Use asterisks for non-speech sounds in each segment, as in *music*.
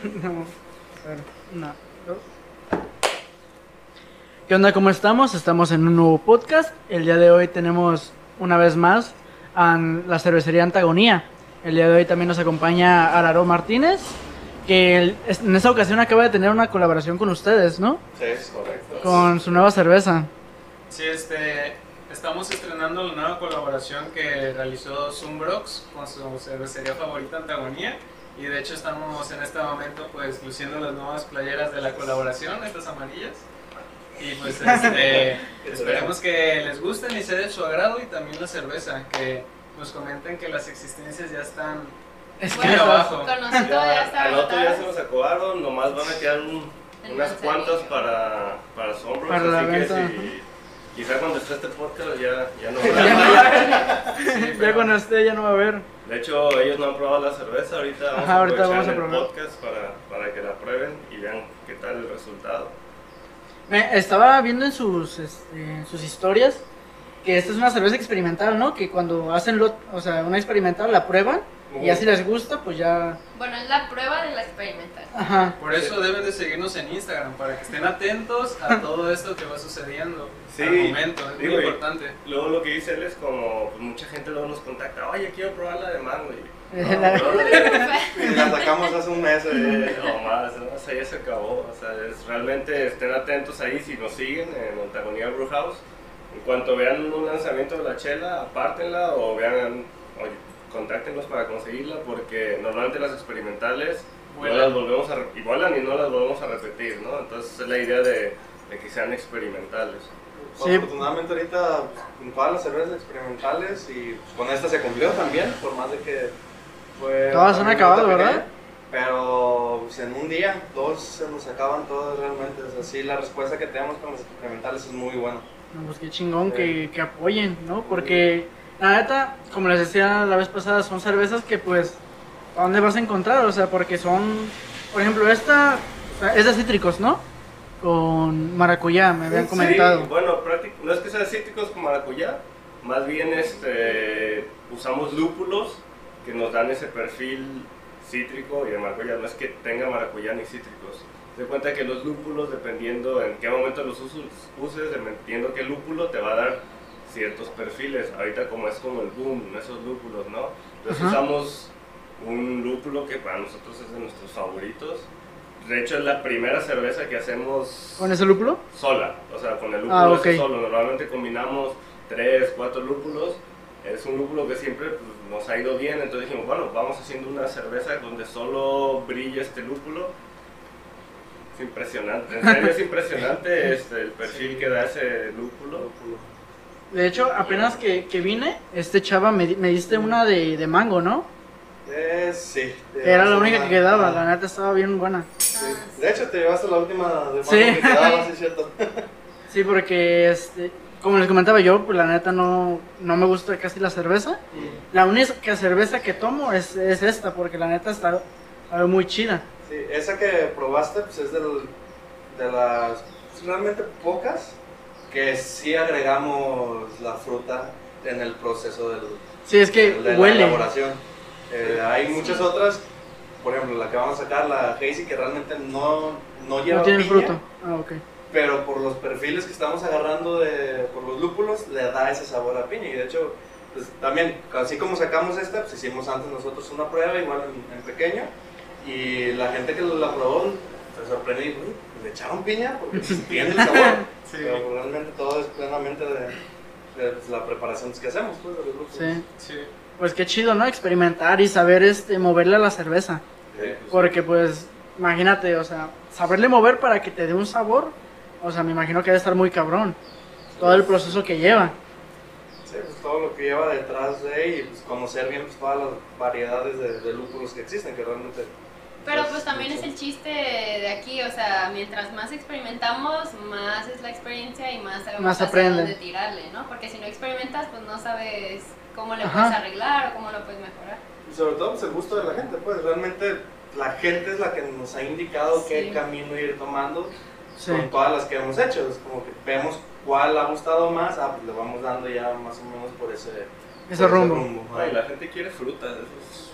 *laughs* No, a ver, una, dos. ¿Qué onda? ¿Cómo estamos? Estamos en un nuevo podcast. El día de hoy tenemos una vez más a la cervecería Antagonía. El día de hoy también nos acompaña Araro Martínez, que en esta ocasión acaba de tener una colaboración con ustedes, ¿no? Sí, es correcto. Con su nueva cerveza. Sí, este, estamos estrenando la nueva colaboración que realizó Zumbrox con su cervecería favorita Antagonía. Y de hecho estamos en este momento pues luciendo las nuevas playeras de la colaboración, estas amarillas. Y pues este, *laughs* esperemos que les gusten y sea de su agrado y también la cerveza, que nos comenten que las existencias ya están Es que Bueno, abajo. Con nosotros ya está al otro ya se nos acabaron, nomás van a quedar un- unas cuantas para, para Sombros, Para la así que venta, si, quizá cuando esté este podcast ya, ya no *laughs* Ya va va Sí, Ya pero- cuando esté ya no va a haber. De hecho, ellos no han probado la cerveza, ahorita vamos Ajá, a ahorita vamos a el probar. podcast para, para que la prueben y vean qué tal el resultado. Me estaba viendo en sus, este, sus historias que esta es una cerveza experimental, ¿no? Que cuando hacen lo, o sea, una experimental la prueban y ya si les gusta, pues ya. Bueno, es la prueba de la experimental. Ajá. Por eso deben de seguirnos en Instagram, para que estén atentos a *laughs* todo esto que va sucediendo Sí, al momento, es digo, muy importante. Luego lo que dice él es como, pues mucha gente luego nos contacta, oye, quiero probar la de mango. Y, *laughs* La- no, *laughs* la sacamos hace un mes. eh. No más, no, o sea, ya se acabó. O sea, es, realmente estén atentos ahí si nos siguen en Antagonía Brew House. En cuanto vean un lanzamiento de la chela, apártenla o vean, oye, contáctenos para conseguirla porque normalmente las experimentales no Vuelan. las volvemos a y vuelan y no las volvemos a repetir, ¿no? Entonces es la idea de, de que sean experimentales. Sí. Afortunadamente ahorita pues, con todas las cervezas experimentales y pues, con esta se cumplió también, por más de que fue... Todas han acabado, una ¿verdad? pequeña, Pero pues, en un día, dos se nos acaban todas realmente. Es así, la respuesta que tenemos con las experimentales es muy buena. No, Pues qué chingón que, que apoyen, ¿no? Porque la neta, como les decía la vez pasada, son cervezas que pues, ¿a dónde vas a encontrar? O sea, porque son, por ejemplo, esta sea, es de cítricos, ¿no? Con maracuyá, me habían Sí, comentado. bueno, práctic- no es que sean cítricos con maracuyá, más bien este, usamos lúpulos que nos dan ese perfil cítrico y de maracuyá. No es que tenga maracuyá ni cítricos. Se cuenta que los lúpulos, dependiendo en qué momento los uses, dependiendo qué lúpulo, te va a dar ciertos perfiles. Ahorita como es como el boom, esos lúpulos, ¿no? Entonces Ajá. usamos un lúpulo que para nosotros es de nuestros favoritos. De hecho es la primera cerveza que hacemos ¿Con ese lúpulo? sola, o sea, con el lúpulo Ah, ese ok. solo. Normalmente combinamos tres, cuatro lúpulos. Es un lúpulo que siempre pues, nos ha ido bien, entonces dijimos, bueno, vamos haciendo una cerveza donde solo brilla este lúpulo. Es impresionante, en serio es impresionante *laughs* este, el perfil que da ese lúpulo. De hecho, apenas que, que vine, este chava me, me diste una de, de mango, ¿no? Eh, sí. te Era la llevaste única una- que quedaba, la neta estaba bien buena. sí. De hecho, te llevaste la última de Sí. mango que quedaba, *laughs* sí es cierto. Sí, porque este, como les comentaba yo, pues la neta no, no me gusta casi la cerveza. La única cerveza que tomo es, es esta, porque la neta está sabe muy chida. Sí, esa que probaste pues es del, de las realmente pocas que sí agregamos la fruta en el proceso del, Sí, es que de la huele. elaboración. Eh, hay muchas otras, por ejemplo la que vamos a sacar, la Hazy, que realmente no, no lleva No tiene piña, fruto. Ah, ok. pero por los perfiles que estamos agarrando de, por los lúpulos le da ese sabor a piña y de hecho pues, también así como sacamos esta pues hicimos antes nosotros una prueba igual en, en pequeño y la gente que la probó se sorprendió y dijo, "Uy, le echaron piña porque *laughs* pues, tiene el sabor Sí. pero realmente todo es plenamente de, de, pues, la preparación que hacemos pues, de los lúpulos Sí. Sí. Pues qué chido, ¿no? Experimentar y saber este moverle a la cerveza. Sí. Porque pues, imagínate, o sea, saberle mover para que te dé un sabor, o sea, me imagino que debe estar muy cabrón. Todo el proceso que lleva. Sí, pues todo lo que lleva detrás de y pues, conocer bien pues, todas las variedades de, de lúpulos que existen, que realmente... Pero pues, pues también es el chiste de aquí, o sea, mientras más experimentamos, más es la experiencia y más sabemos Más hacia aprende. dónde tirarle, ¿no? Porque si no experimentas, pues no sabes cómo le Ajá. puedes arreglar o cómo lo puedes mejorar. Y sobre todo pues, el gusto de la gente, pues realmente la gente es la que nos ha indicado qué Sí. camino ir tomando Sí. con todas las que hemos hecho. Es como que vemos cuál ha gustado más, ah, pues le vamos dando ya más o menos por ese, Ese por rumbo. ajá. Ay, la gente quiere fruta, eso es-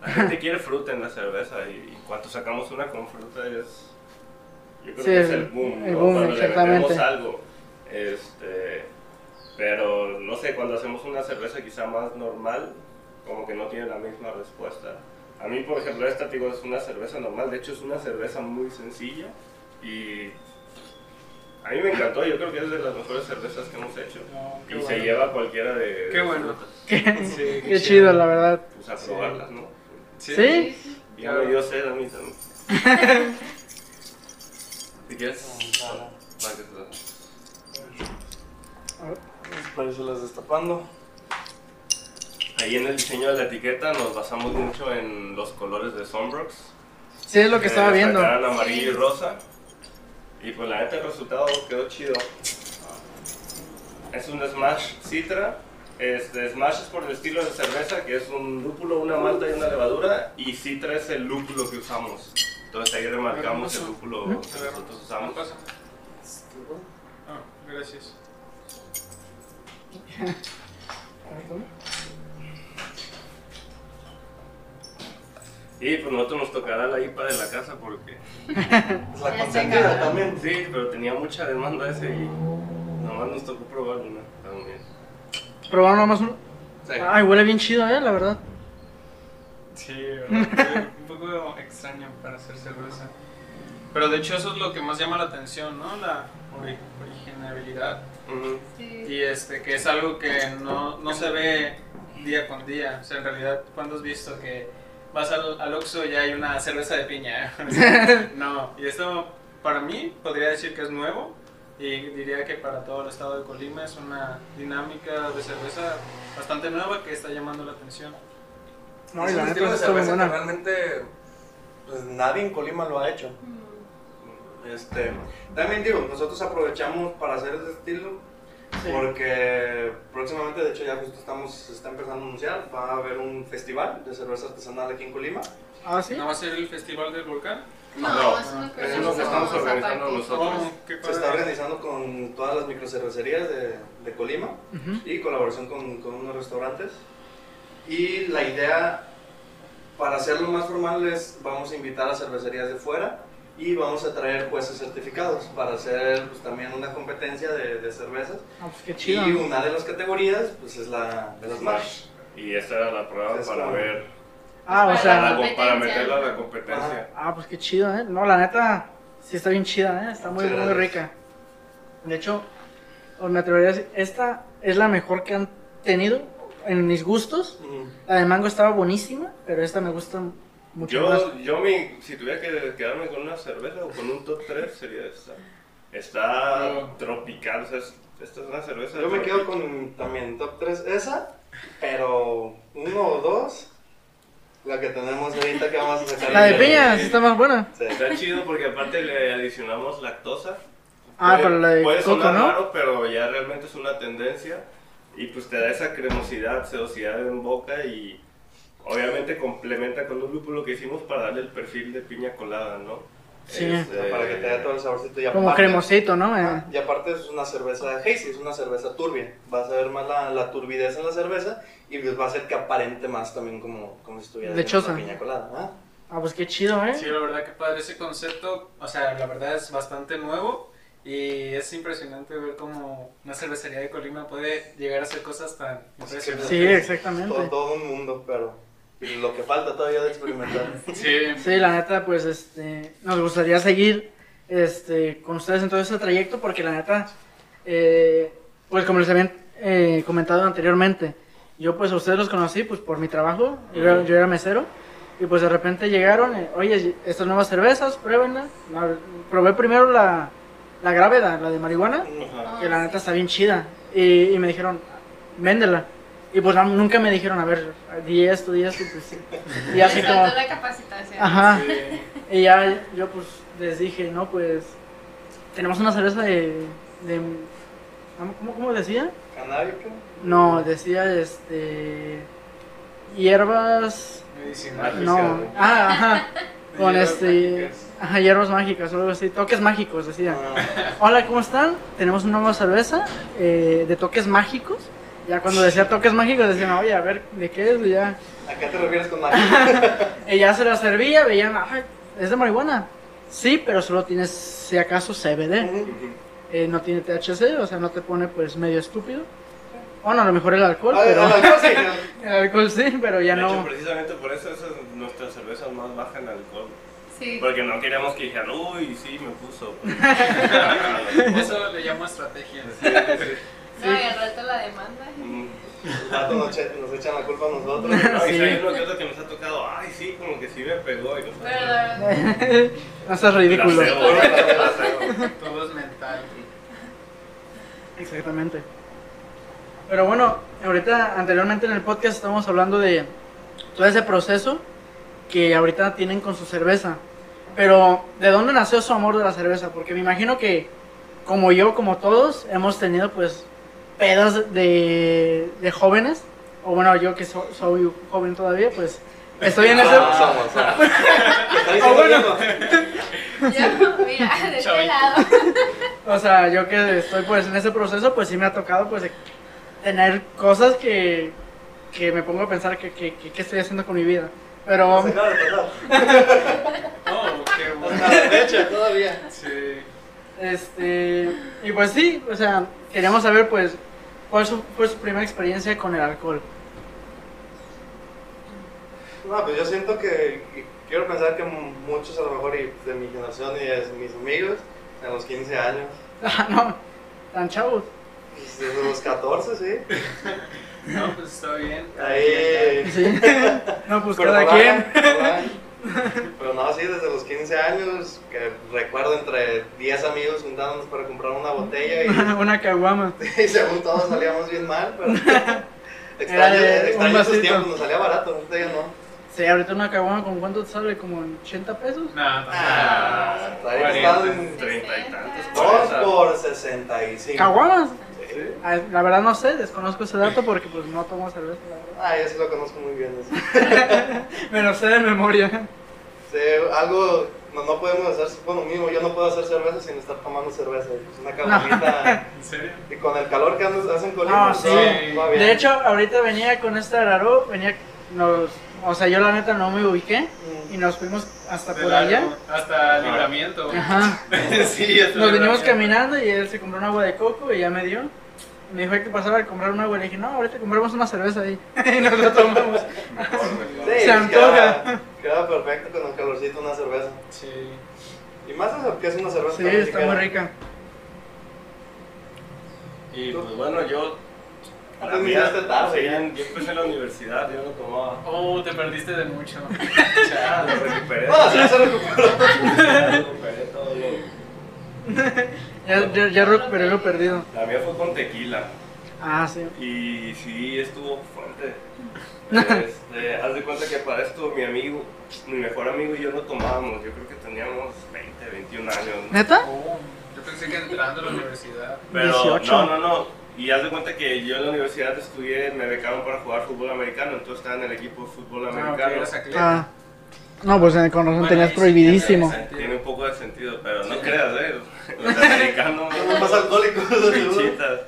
La gente quiere fruta en la cerveza y, y cuando sacamos una con fruta es... Yo creo Sí, que es el- el boom, el ¿no? boom, cuando exactamente. le metemos algo. Este, pero no sé, cuando hacemos una cerveza quizá más normal, como que no tiene la misma respuesta. A mí, por ejemplo, esta digo, es una cerveza normal, de hecho es una cerveza muy sencilla y a mí me encantó, yo creo que es de las mejores cervezas que hemos hecho. No, qué Y se bueno. lleva cualquiera de, Qué bueno. frutas. Sí, *laughs* qué Qué chido, la verdad. Pues a Sí. probarlas, ¿no? ¿Sí? Ya me dio sed a mí también. *laughs* ¿Si quieres? Para que se- Para irse destapando. Ahí en el diseño de la etiqueta nos basamos mucho en los colores de Sunbrooks. Sí, es lo que estaba viendo. Amarillo y rosa. Y pues la neta el resultado quedó chido. Es un Smash Citra. Este, Smash es por el estilo de cerveza, que es un lúpulo, una malta y una levadura. Y Citra es el lúpulo que usamos. Entonces ahí remarcamos el lúpulo que nosotros usamos. pasa? Ah, gracias. Y pues nosotros nos tocará la IPA de la casa porque Es *laughs* la consentida se también. sí, pero tenía mucha demanda ese y nomás nos tocó probar una también. Probaron nomás uno. Sí. Ay, huele bien chido, eh, la verdad. Sí, ¿verdad? un poco extraño para hacer cerveza. Pero de hecho eso es lo que más llama la atención, ¿no? La ori- originalidad. Sí. Y este, que es algo que no, no se ve día con día. O sea, en realidad, ¿cuándo has visto que vas al, al Oxxo y hay una cerveza de piña? *laughs* no, y esto para mí podría decir que es nuevo. Y diría que para todo el estado de Colima es una dinámica de cerveza bastante nueva que está llamando la atención. No, es y la neta estilo de está muy buena. realmente pues, nadie en Colima lo ha hecho. Mm. Este, también digo, nosotros aprovechamos para hacer este estilo Sí. porque próximamente, de hecho ya justo estamos, se está empezando a anunciar, va a haber un festival de cerveza artesanal aquí en Colima. Ah, sí. ¿No va a ser el Festival del Volcán? No, No, es uno que es uno que estamos organizando nosotros. Oh, Se está organizando con todas las microcervecerías de, de Colima Ujú. y colaboración con, con unos restaurantes. Y la idea, para hacerlo más formal, es vamos a invitar a cervecerías de fuera y vamos a traer jueces certificados para hacer pues, también una competencia de, de cervezas. Ah, pues qué chido. Y una de las categorías pues, es la de las Smash. Y esta era la prueba Es para como- ver, Ah, o Para sea. para, meterla a la competencia. Ah, pues qué chido, ¿eh? No, la neta, sí está bien chida, ¿eh? Está muy, muy rica. De hecho, me atrevería a decir, esta es la mejor que han tenido en mis gustos. La de mango estaba buenísima, pero esta me gusta mucho más. Yo, yo mi, si tuviera que quedarme con una cerveza o con un top 3 sería esta. Está tropical, o sea, es- esta es una cerveza. Yo me quedo con también top 3 esa, pero uno o dos, la que tenemos ahorita que vamos a sacar. La de piña sí está más buena. Sí. Está chido porque aparte le adicionamos lactosa. Ah, Puede- pero la de puede coco, sonar ¿no? raro, pero ya realmente es una tendencia. Y pues te da esa cremosidad, sedosidad en boca y obviamente complementa con un lúpulo que hicimos para darle el perfil de piña colada, ¿no? Sí. Este, para que te dé todo el saborcito. Y Como aparte- cremosito, ¿no? Eh, Ah, Y aparte es una cerveza hazy, es una cerveza turbia. Vas a ver más la, la turbidez en la cerveza y pues va a hacer que aparente más también como, como si estuviera una piña colada. ¿ah? Ah, pues qué chido, ¿eh? Sí, la verdad que padre ese concepto, o sea, la verdad es bastante nuevo y es impresionante ver cómo una cervecería de Colima puede llegar a hacer cosas tan impresionantes. Sí, exactamente. Todo, todo un mundo, pero lo que falta todavía de experimentar. Sí, Sí, la neta, pues este, nos gustaría seguir este, con ustedes en todo ese trayecto porque la neta, eh, pues como les habían eh, comentado anteriormente, yo pues a ustedes los conocí pues por mi trabajo, yo, era- yo era mesero y pues de repente llegaron, eh, oye, estas nuevas cervezas, pruébenla. La- probé primero la, la gravedad, la de marihuana, Ajá. que la neta está bien chida y, y me dijeron, véndela. Y pues nunca me dijeron, a ver, di esto, di esto, y pues sí. Y así como... la capacitación. Ajá. sí. Y ya yo pues les dije, no, pues tenemos una cerveza de... de ¿cómo, ¿Cómo decía? ¿Canábico? No, decía este... Hierbas... Medicinal. No. Ah, ajá. Con Hierbas este... mágicas. Ajá, hierbas mágicas o algo así. Toques mágicos, decía. Ah, Hola, ¿cómo están? Tenemos una nueva cerveza eh, de toques mágicos Ya cuando decía toques mágicos decían, oye, a ver, ¿de qué es? Y ya, ¿A qué te refieres con magia? y ya se la servía, veían, ay, ¿es de marihuana? Sí, pero solo tienes, si acaso, CBD. Eh, no tiene THC, o sea, no te pone pues medio estúpido. Bueno, a lo mejor el alcohol, Ah, pero... ah, ah, sí, *laughs* El alcohol sí, pero ya de hecho, no... precisamente por eso esa es nuestra cerveza más baja en alcohol. Sí. Porque no queríamos que dijeran, uy, sí, me puso. *laughs* *laughs* Eso le llamo estrategia. No, y al rato la demanda. Vatos nos, nos echan la culpa a nosotros. *laughs* No, y Sí. hay uno que otro que nos ha tocado, ay, sí, como que sí me pegó. Y. Pero, *laughs* no seas ridículo. Todo es mental. Exactamente. Pero bueno, ahorita anteriormente en el podcast estábamos hablando de todo ese proceso que ahorita tienen con su cerveza. Pero, ¿de dónde nació su amor de la cerveza? Porque me imagino que, como yo, como todos, hemos tenido pues pedas de, de jóvenes. O bueno, yo que so- soy joven todavía, pues estoy en ese... Somos, somos, somos. ¿Qué está diciendo Ah, bueno. Yo, mira, de este Chavito. lado. O sea, yo que estoy pues en ese proceso, pues sí me ha tocado pues de tener cosas que, que me pongo a pensar que, que, que- qué estoy haciendo con mi vida. Pero Se acaba de pasar. *laughs* Oh, qué bueno. todavía. Sí. este y pues sí, o sea, queríamos saber pues cuál su- fue su primera experiencia con el alcohol. No, pues yo siento que, que quiero pensar que muchos a lo mejor y de mi generación y de mis amigos, a los 15 años, *laughs* Ah, no, tan chavos. pues, desde los 14, sí. *laughs* No, pues está bien. Ahí. Sí. *laughs* No, pues Pero cada no quien. van, no van. Pero no, sí, desde los 15 años, que recuerdo entre 10 amigos juntándonos para comprar una botella y, *laughs* Una caguama. *laughs* y según todos salíamos bien mal, pero *laughs* Era extraño, extraño esos tiempos, nos salía barato, ahorita ya no. Sí, ahorita una caguama con cuánto te sale, como en 80 pesos. No, Ah, ahí Cuarenta. están en Treinta y tantos. 2 cuarenta. por 65. ¿Caguamas? Sí. Ah, La verdad no sé, desconozco ese dato porque pues no tomo cerveza, la. Ah, yo sí lo conozco muy bien. eso. Me lo sé de memoria. Sí, algo, no, no podemos hacer, bueno, mismo, yo no puedo hacer cerveza sin estar tomando cerveza. Pues una caguamita. *laughs* ¿En serio? y con el calor que andas- hace en Colima, Ah, sí. va bien. De hecho, ahorita venía con esta Araro, venía, nos, o sea, yo la neta no me ubiqué y Mm. nos fuimos hasta De por allá. Hasta libramiento. Ajá. *laughs* sí, hasta Nos venimos caminando y él se compró un agua de coco y ya me dio. Me dijo que pasaba a comprar un agua y le dije, no, ahorita compramos una cerveza ahí. *laughs* y nos la tomamos. *laughs* Sí, Se antoja. Queda, queda perfecto con el calorcito una cerveza. Sí. Y más eso que es una cerveza Sí, está muy rica. Y pues bueno, yo. Ah, La mía, iniciaste tarde, ya. yo empecé en la universidad, yo no tomaba. Oh, te perdiste de mucho. *laughs* Ya, lo recuperé. No, sí, se recuperó. Ya recuperé todo lo- Ya, ya, ya recuperé lo perdido. La mía fue con tequila. Ah, sí. Y sí, estuvo fuerte. *laughs* Este, haz de cuenta que para esto mi amigo, mi mejor amigo y yo no tomábamos. Yo creo que teníamos 20, 21 años. ¿Neta? Oh, yo pensé que entrando a la universidad. Pero 18. no, no, no. Y haz de cuenta que yo en la universidad estudié, me becaron para jugar fútbol americano, entonces estaba en el equipo de fútbol Ah, americano. eras atleta. Ah. No, pues eh, con razón Bueno, tenías prohibidísimo. tiene Tiene un poco de sentido, pero no creas, eh. Los *laughs* americanos. Son más alcohólicos. Pinchitas.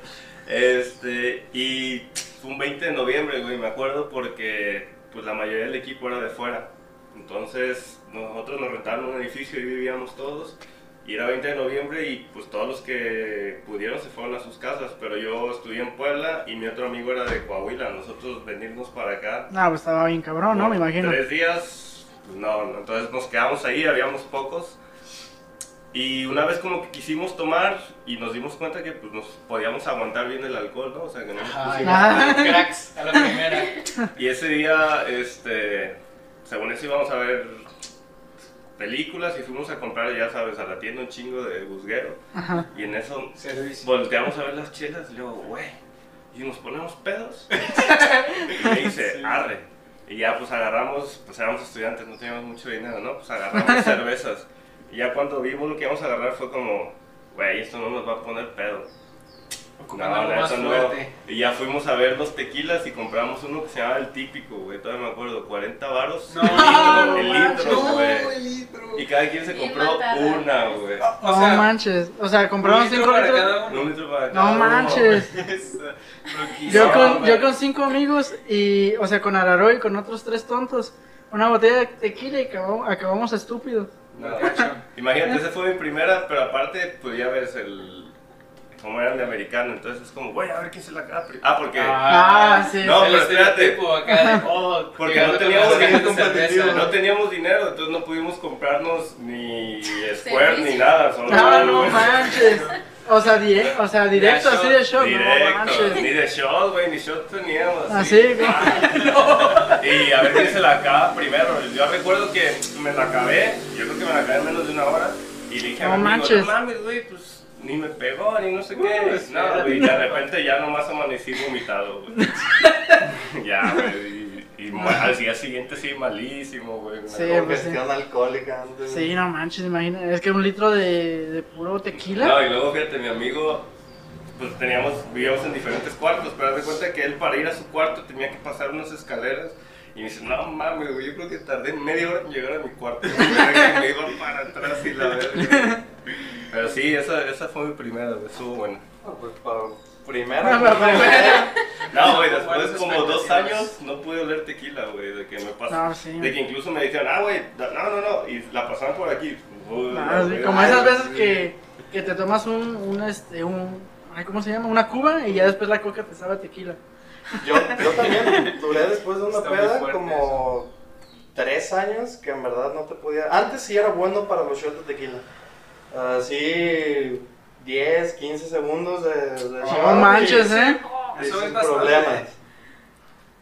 Este, y fue un 20 de noviembre, güey, me acuerdo porque pues la mayoría del equipo era de fuera. Entonces, nosotros nos rentaron un edificio y vivíamos todos. Y era 20 de noviembre y pues todos los que pudieron se fueron a sus casas, pero yo estudié en Puebla y mi otro amigo era de Coahuila. Nosotros venirnos para acá. No, pues estaba bien cabrón, ¿no? Me imagino. Tres días, no, no, entonces nos quedamos ahí, habíamos pocos. Y una vez como que quisimos tomar y nos dimos cuenta que pues nos podíamos aguantar bien el alcohol, ¿no? O sea, que no nos Ajá, pusimos- Ah. ya, *laughs* cracks a la primera. Y ese día, este, según eso íbamos a ver películas y fuimos a comprar, ya sabes, a la tienda un chingo de busguero. Ajá. Y en eso Servicio. volteamos a ver las chelas y luego, güey, ¿y nos ponemos pedos? *laughs* y me dice, Sí. arre. Y ya pues agarramos, pues éramos estudiantes, no teníamos mucho dinero, ¿no? Pues agarramos *laughs* cervezas. Y ya cuando vimos lo que íbamos a agarrar fue como, güey, esto no nos va a poner pedo. Ocupando algo más eso no. Y ya fuimos a ver los tequilas y compramos uno que se llama el típico, güey, todavía me acuerdo, 40 varos. No, el litro, no el litro, no, güey. el litro. Y cada quien se compró una, güey. O no sea, manches. O sea, compraron un litro 5 para litros. cada uno. Un litro para No cada manches. *laughs* Yo con, yo con cinco amigos y, o sea, con Araro y con otros tres tontos, una botella de tequila y acabamos, acabamos estúpidos. No. Imagínate, esa fue mi primera, pero aparte, pues ya ves el. Como eran de americano, entonces es como, güey, a ver quién se la acaba primero. Ah, porque. Ah, sí. No, pero espérate. acá de, oh, *laughs* Porque no teníamos cerveza. No teníamos dinero, entonces no pudimos comprarnos ni Square ni nada. Solo Ah, no *laughs* manches. O sea, o sea directo así de shot. No Directo, manches. ni de shot, güey, ni shot teníamos. Así, *laughs* güey. Y a ver quién se la acaba primero. Yo recuerdo que me la acabé, yo creo que me la acabé en menos de una hora. Y dije a No amigo, manches. no mames, güey, pues ni me pegó, ni no sé Uh, qué. espérate. No, güey, y de repente ya nomás amanecí vomitado, güey. *laughs* ya, güey. Y, al día siguiente sí, malísimo, güey. una Sí, pues sí. Alcohólica antes. Sí, no manches, imagina. Es que un litro de, de puro tequila. No, y luego fíjate, mi amigo, pues teníamos, vivíamos en diferentes cuartos, pero haz de cuenta que él para ir a su cuarto tenía que pasar unas escaleras. Y me dice, no mames, güey, yo creo que tardé media hora en llegar a mi cuarto. *laughs* me iba para atrás y la verga. Pero sí, esa, esa fue mi primera, güey, estuvo buena. No, pues para primera. Para *laughs* primera. No, güey, después como dos años no pude oler tequila, güey, de que me pasó. No, sí. De que incluso me dijeron, ah, güey, no, no, no, y la pasaron por aquí. Uy, Ah, no, güey, como esas veces sí. que, que te tomas un, un, este, un, ay, ¿cómo se llama? Una cuba y ya después la coca te sabe a tequila. Yo, yo también duré después de una Está peda como tres años que en verdad no te podía. Antes sí era bueno para los shots de tequila. Así 10, 15 segundos de, de No shot manches, y- ¿eh? y Eso sin es bastante. problemas.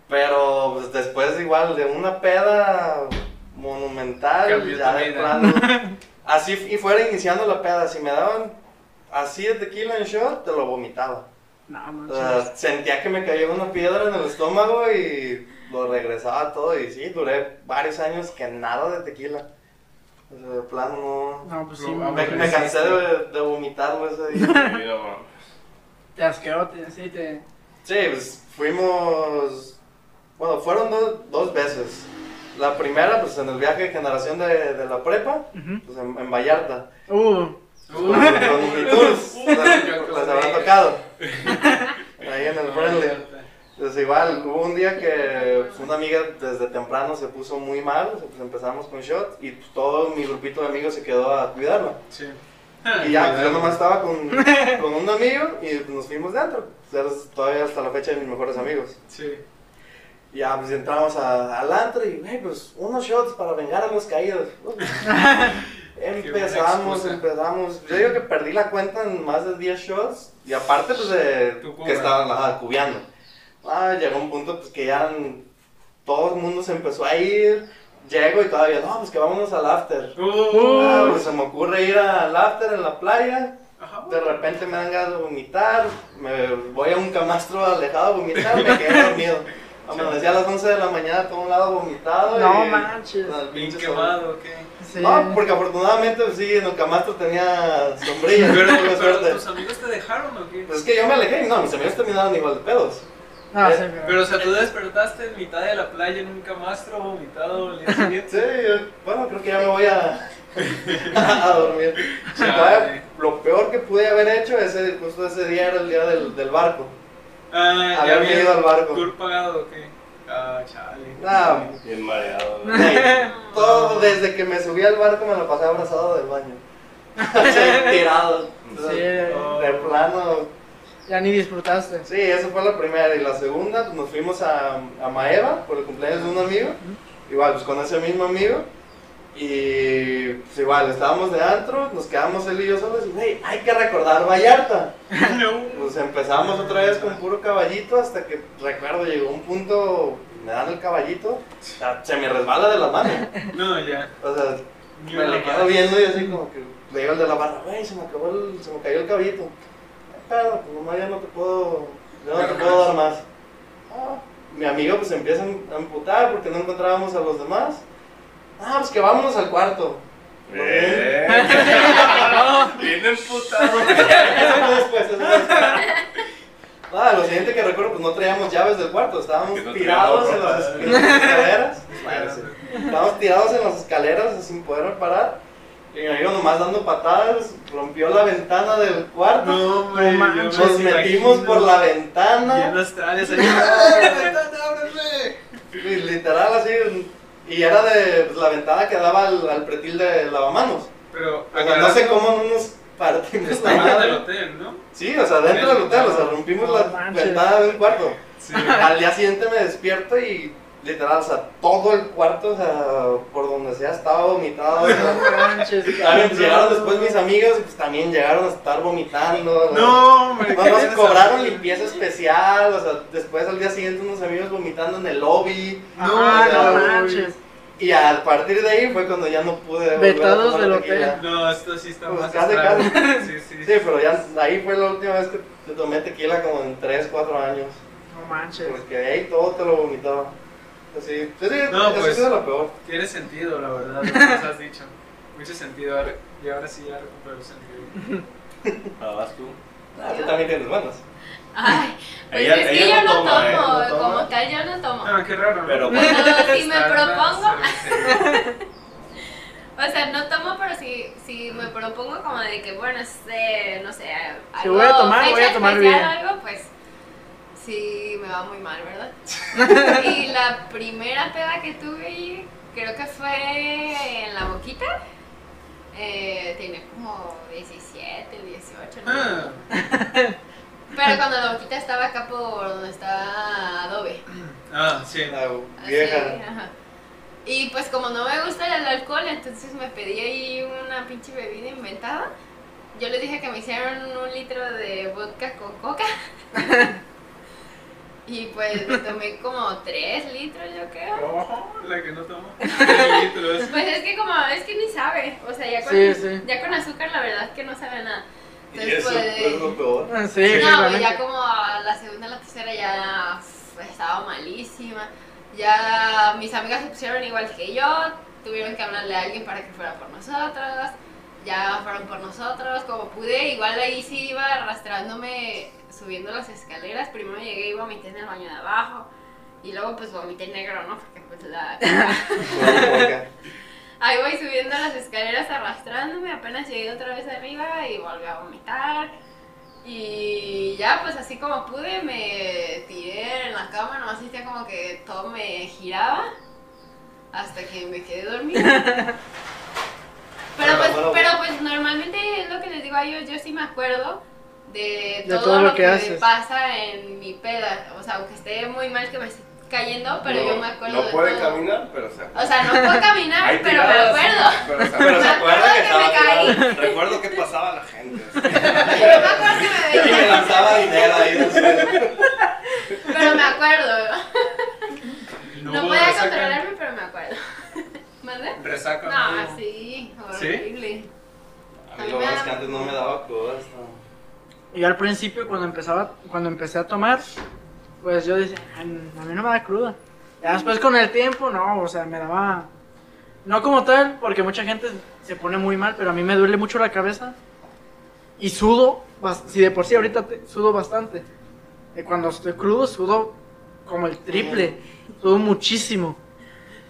Pero pues, después igual de una peda monumental, Cambió ya de plano. *laughs* Así y fuera iniciando la peda, si me daban así de tequila en shot, te lo vomitaba. No O sea, sentía que me caía una piedra en el estómago y lo regresaba todo. Y sí, duré varios años que nada de tequila. O sea, de plano no. No, pues sí, No, Me, me, cansé de, de vomitarlo ese día. Te asqueó, te, sí, te... Sí, pues fuimos. Bueno, fueron do- dos veces. La primera, pues en el viaje de generación de, de la prepa, Ujú. pues en, en Vallarta. Uh, Uh, les, yo les con habrá él. tocado. Ahí en el No, friendly. Pues igual, hubo un día que pues, una amiga desde temprano se puso muy mal, pues empezamos con shot y pues, todo mi grupito de amigos se quedó a cuidarla. Sí. Y ya, pues, yo nomás estaba con, con un amigo y pues, nos fuimos dentro. Pues, eres todavía hasta la fecha de mis mejores amigos. Sí. Y ya, pues entramos a- al antro y, "Hey, pues unos shots para vengar a los caídos. Empezamos, empezamos. Yo digo que perdí la cuenta en más de 10 shots y aparte pues de que estaban ajá, cubeando. Ah, llegó un punto pues que ya todo el mundo se empezó a ir. Llego y todavía, no, pues que vámonos al after. Uh, Ah, pues se me ocurre ir al after en la playa. De repente me dan ganas de vomitar. Me voy a un camastro alejado a vomitar. Me quedé dormido. Amanecí a las 11 de la mañana todo un lado vomitado. No y- manches. Bien quemado, ¿qué? Sí. No, porque afortunadamente pues, sí, en el camastro tenía sombrilla. Pero, pero suerte. tus amigos te dejaron o qué? Pues es que yo me alejé y no, mis amigos terminaron igual de pedos. No, sí, Pero, o sea, tú despertaste en mitad de la playa en un camastro vomitado al día Sí, siguiente. yo- bueno, creo que ya me voy a, a dormir. Todavía, Lo peor que pude haber hecho ese, justo ese día era el día del, del barco. Ah, ya Haberme había ido al barco. tour pagado o qué? Ah, chale. Nah, Bien mareado. *laughs* todo desde que me subí al barco me lo pasé abrazado del baño. *laughs* Tirado. Sí, De plano. ya ni disfrutaste. Sí, esa fue la primera. Y la segunda, pues nos fuimos a, a Maeva por el cumpleaños de un amigo. Igual, pues con ese mismo amigo. Y pues igual, estábamos de antro, nos quedamos él y yo solos y, hey, hay que recordar Vallarta. *laughs* No. Pues empezamos otra vez con puro caballito hasta que, recuerdo, llegó un punto, me dan el caballito, se me resbala de la mano. *laughs* No, ya. O sea, Ni me le quedo viendo y así como que le digo al de la barra, güey, se me acabó el, se me cayó el caballito. Pero, pues nomás ya no te puedo, ya no te puedo dar más. Ah, mi amigo pues empieza a emputar porque no encontrábamos a los demás. Ah, pues que vámonos al cuarto. Eh. *laughs* Bien emputado. *laughs* Eso fue después, eso después. Nada, lo siguiente que recuerdo, pues no traíamos llaves del cuarto, estábamos no tirados en las, ropa. en las *laughs* escaleras. Estábamos tirados en las escaleras sin poder parar. Y mi amigo nomás dando patadas, rompió la ventana del cuarto. No, hombre, me Nos metimos imagino. por la Y en ventana. los trajes ahí. ¡Ay, la ventana, ábreme! y literal así. Y era de pues, la ventana que daba al, al pretil de lavamanos. Pero, O sea, no sé cómo no nos partimos la Estaba en el madre. hotel, ¿no? Sí, o sea, dentro del hotel, o sea, rompimos No la manches. ventana de un cuarto. Sí. Al día siguiente me despierto y literal, o sea, todo el cuarto, o sea, por donde sea, estaba vomitado. No *laughs* manches, También llegaron después mis amigos y pues también llegaron a estar vomitando. No, hombre. No, ¿qué nos cobraron limpieza especial, o sea, después al día siguiente unos amigos vomitando en el lobby. Ah, o sea, no manches. Y a partir de ahí fue cuando ya no pude Vetados del tequila. No, esto sí está Pues más casi, casi. Sí, sí. Sí, pero ya ahí fue la última vez que tomé tequila como en 3, 4 años. No manches. Porque ahí todo te lo vomitaba. Así, sí, sí, No, eso pues- ha sido lo peor. Tiene sentido, la verdad, lo que nos has dicho. Mucho sentido. ahora- Y ahora sí ya recupero el sentido. Ah, vas tú. Ah, tú también tienes buenas. Ay, pues Ella- es que ella yo no ¿eh? tomo, No como tal yo no tomo. Ah, qué raro. ¿no? Pero Pero si me propongo, *laughs* o sea, no tomo, pero si, si me propongo como de que, bueno, este, no sé, Si algo, voy a tomar, voy a tomar especial bien. algo, sí me va muy mal, ¿verdad? *laughs* y la primera peda que tuve, creo que fue en la boquita. Eh, tenía como 17, 18, ¿no? Ah, Pero cuando la boquita estaba acá por donde está Adobe. ah, sí. La Así, vieja. ajá. Y pues como no me gusta el alcohol, entonces me pedí ahí una pinche bebida inventada. Yo les dije que me hicieran un litro de vodka con coca. *laughs* y pues me tomé como 3 litros, yo creo. Oh, la que no toma. Qué litros. Pues es que como, es que ni sabe. O sea, ya con, Sí, sí. Ya con azúcar la verdad es que no sabe a nada. Y Entonces eso pues... es lo peor. Ah, Sí, No, ya como a la segunda, la tercera ya estaba malísima. Ya mis amigas se pusieron igual que yo, tuvieron que hablarle a alguien para que fuera por nosotros. Ya fueron por nosotros, como pude. Igual ahí sí iba arrastrándome, subiendo las escaleras. Primero llegué y vomité en el baño de abajo. Y luego pues vomité negro, ¿no? Porque pues la... *laughs* Ahí voy subiendo las escaleras arrastrándome, apenas llegué otra vez arriba y volví a vomitar. Y ya, pues así como pude, me tiré en la cama, nomás sentía como que todo me giraba hasta que me quedé dormida. *laughs* Pero pues, pero pues normalmente es lo que les digo a ellos, yo sí me acuerdo de De todo, lo lo que que, haces. pasa en mi peda. O sea, aunque esté muy mal que me esté cayendo, pero no, yo me acuerdo No de puede todo. caminar, pero se O sea, no puedo caminar, pero me acuerdo. Pero se Pero *laughs* se Me acuerda acuerdo que que estaba me caí. Recuerdo que pasaba la gente. *laughs* Yo me acuerdo que me Y me veía, lanzaba dinero ahí pero me acuerdo. No, No podía controlarme, pero me acuerdo. ¿Mande? Resaca. No, hubo. sí, ¿Sí? horrible. A mí lo es que antes no me daba cosas. no. Yo al principio cuando empezaba, cuando empecé a tomar, pues yo decía, "Ay, a mí no me da cruda. Ya después con el tiempo, no, o sea, me daba, no como tal, porque mucha gente se pone muy mal, pero a mí me duele mucho la cabeza y sudo, si de por sí ahorita te- sudo bastante. Y cuando estoy crudo sudo como el triple, sudo muchísimo.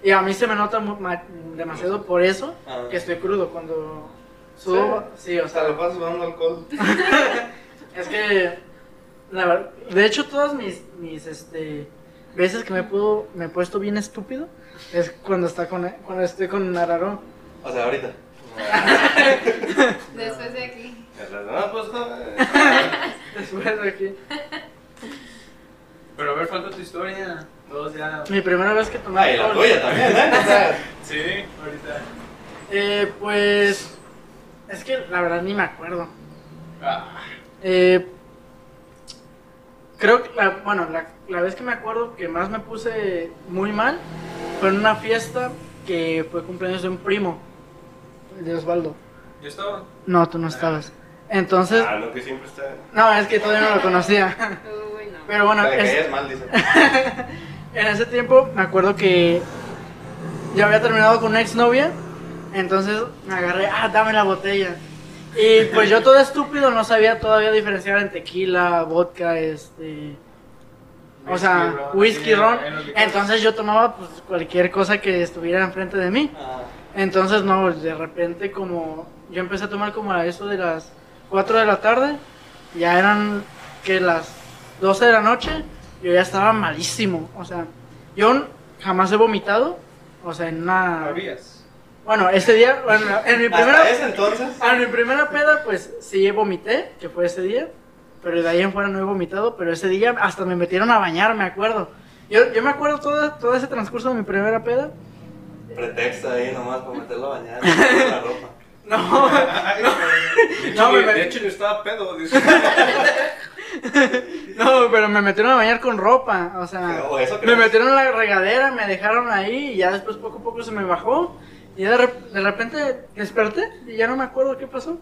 Y a mí se me nota mu- ma- demasiado por eso Ah. que estoy crudo cuando sudo, sí, o O sea, sea, lo pasas sudando alcohol. *laughs* es que, la verdad, de hecho, todas mis, mis este, veces que me, puedo, me he puesto bien estúpido es cuando, está con, cuando estoy con Nararo. O sea, ahorita. *laughs* Después de aquí. No, pues. *laughs* Después de aquí. Pero a ver, falta tu historia. Todos ya. Mi primera vez que tomé Ah, y la alcohol, tuya también, ¿eh? *laughs* O sea, Sí, ahorita. eh, pues, es que la verdad ni me acuerdo. Ah, Eh, creo que, la, bueno, la, la vez que me acuerdo que más me puse muy mal fue en una fiesta que fue cumpleaños de un primo, de Osvaldo. ¿Yo estaba? No, tú no estabas. Entonces, Ah, no, que siempre está. no, es que todavía no lo conocía. *laughs* Uy, no. Pero bueno, es- mal, dice. *laughs* en ese tiempo me acuerdo que yo había terminado con una exnovia, entonces me agarré, ah, dame la botella. Y pues yo todo estúpido no sabía todavía diferenciar en tequila, vodka, este... O sea, Whisky, ron, whisky. Entonces yo tomaba pues cualquier cosa que estuviera enfrente de mí. Ah, Entonces, no, de repente como yo empecé a tomar como a eso de las 4 de la tarde, ya eran que las 12 de la noche, yo ya estaba malísimo. O sea, yo jamás he vomitado, o sea, en una... ¿Sabías? Bueno, ese día, bueno, en mi primera... Hasta ese entonces. A mi primera peda, pues sí vomité, que fue ese día. Pero de ahí en fuera no he vomitado. Pero ese día hasta me metieron a bañar, me acuerdo. Yo, yo me acuerdo todo, todo ese transcurso de mi primera peda. Pretexto ahí nomás para meterlo a bañar. *laughs* la ropa. No, *laughs* De hecho, No, me- de hecho, yo estaba pedo. *laughs* *laughs* no, pero me metieron a bañar con ropa. O sea, me metieron en la regadera, me dejaron ahí. Y ya después, poco a poco, se me bajó. Y de, de repente desperté y ya no me acuerdo qué pasó.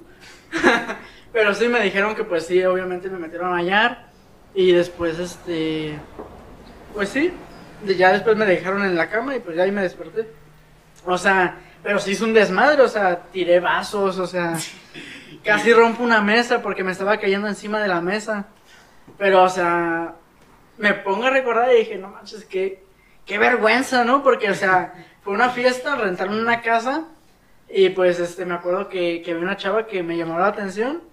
*laughs* pero sí me dijeron que, pues sí, obviamente me metieron a bañar. Y después, este. Pues sí, ya después me dejaron en la cama y pues ya ahí me desperté. O sea, pero sí hizo un desmadre, o sea, tiré vasos, o sea, *laughs* casi rompo una mesa porque me estaba cayendo encima de la mesa. Pero, o sea, me pongo a recordar y dije, no manches, qué, qué vergüenza, ¿no? Porque, o sea, fue una fiesta, rentaron una casa y pues, este, me acuerdo que, que vi una chava que me llamó la atención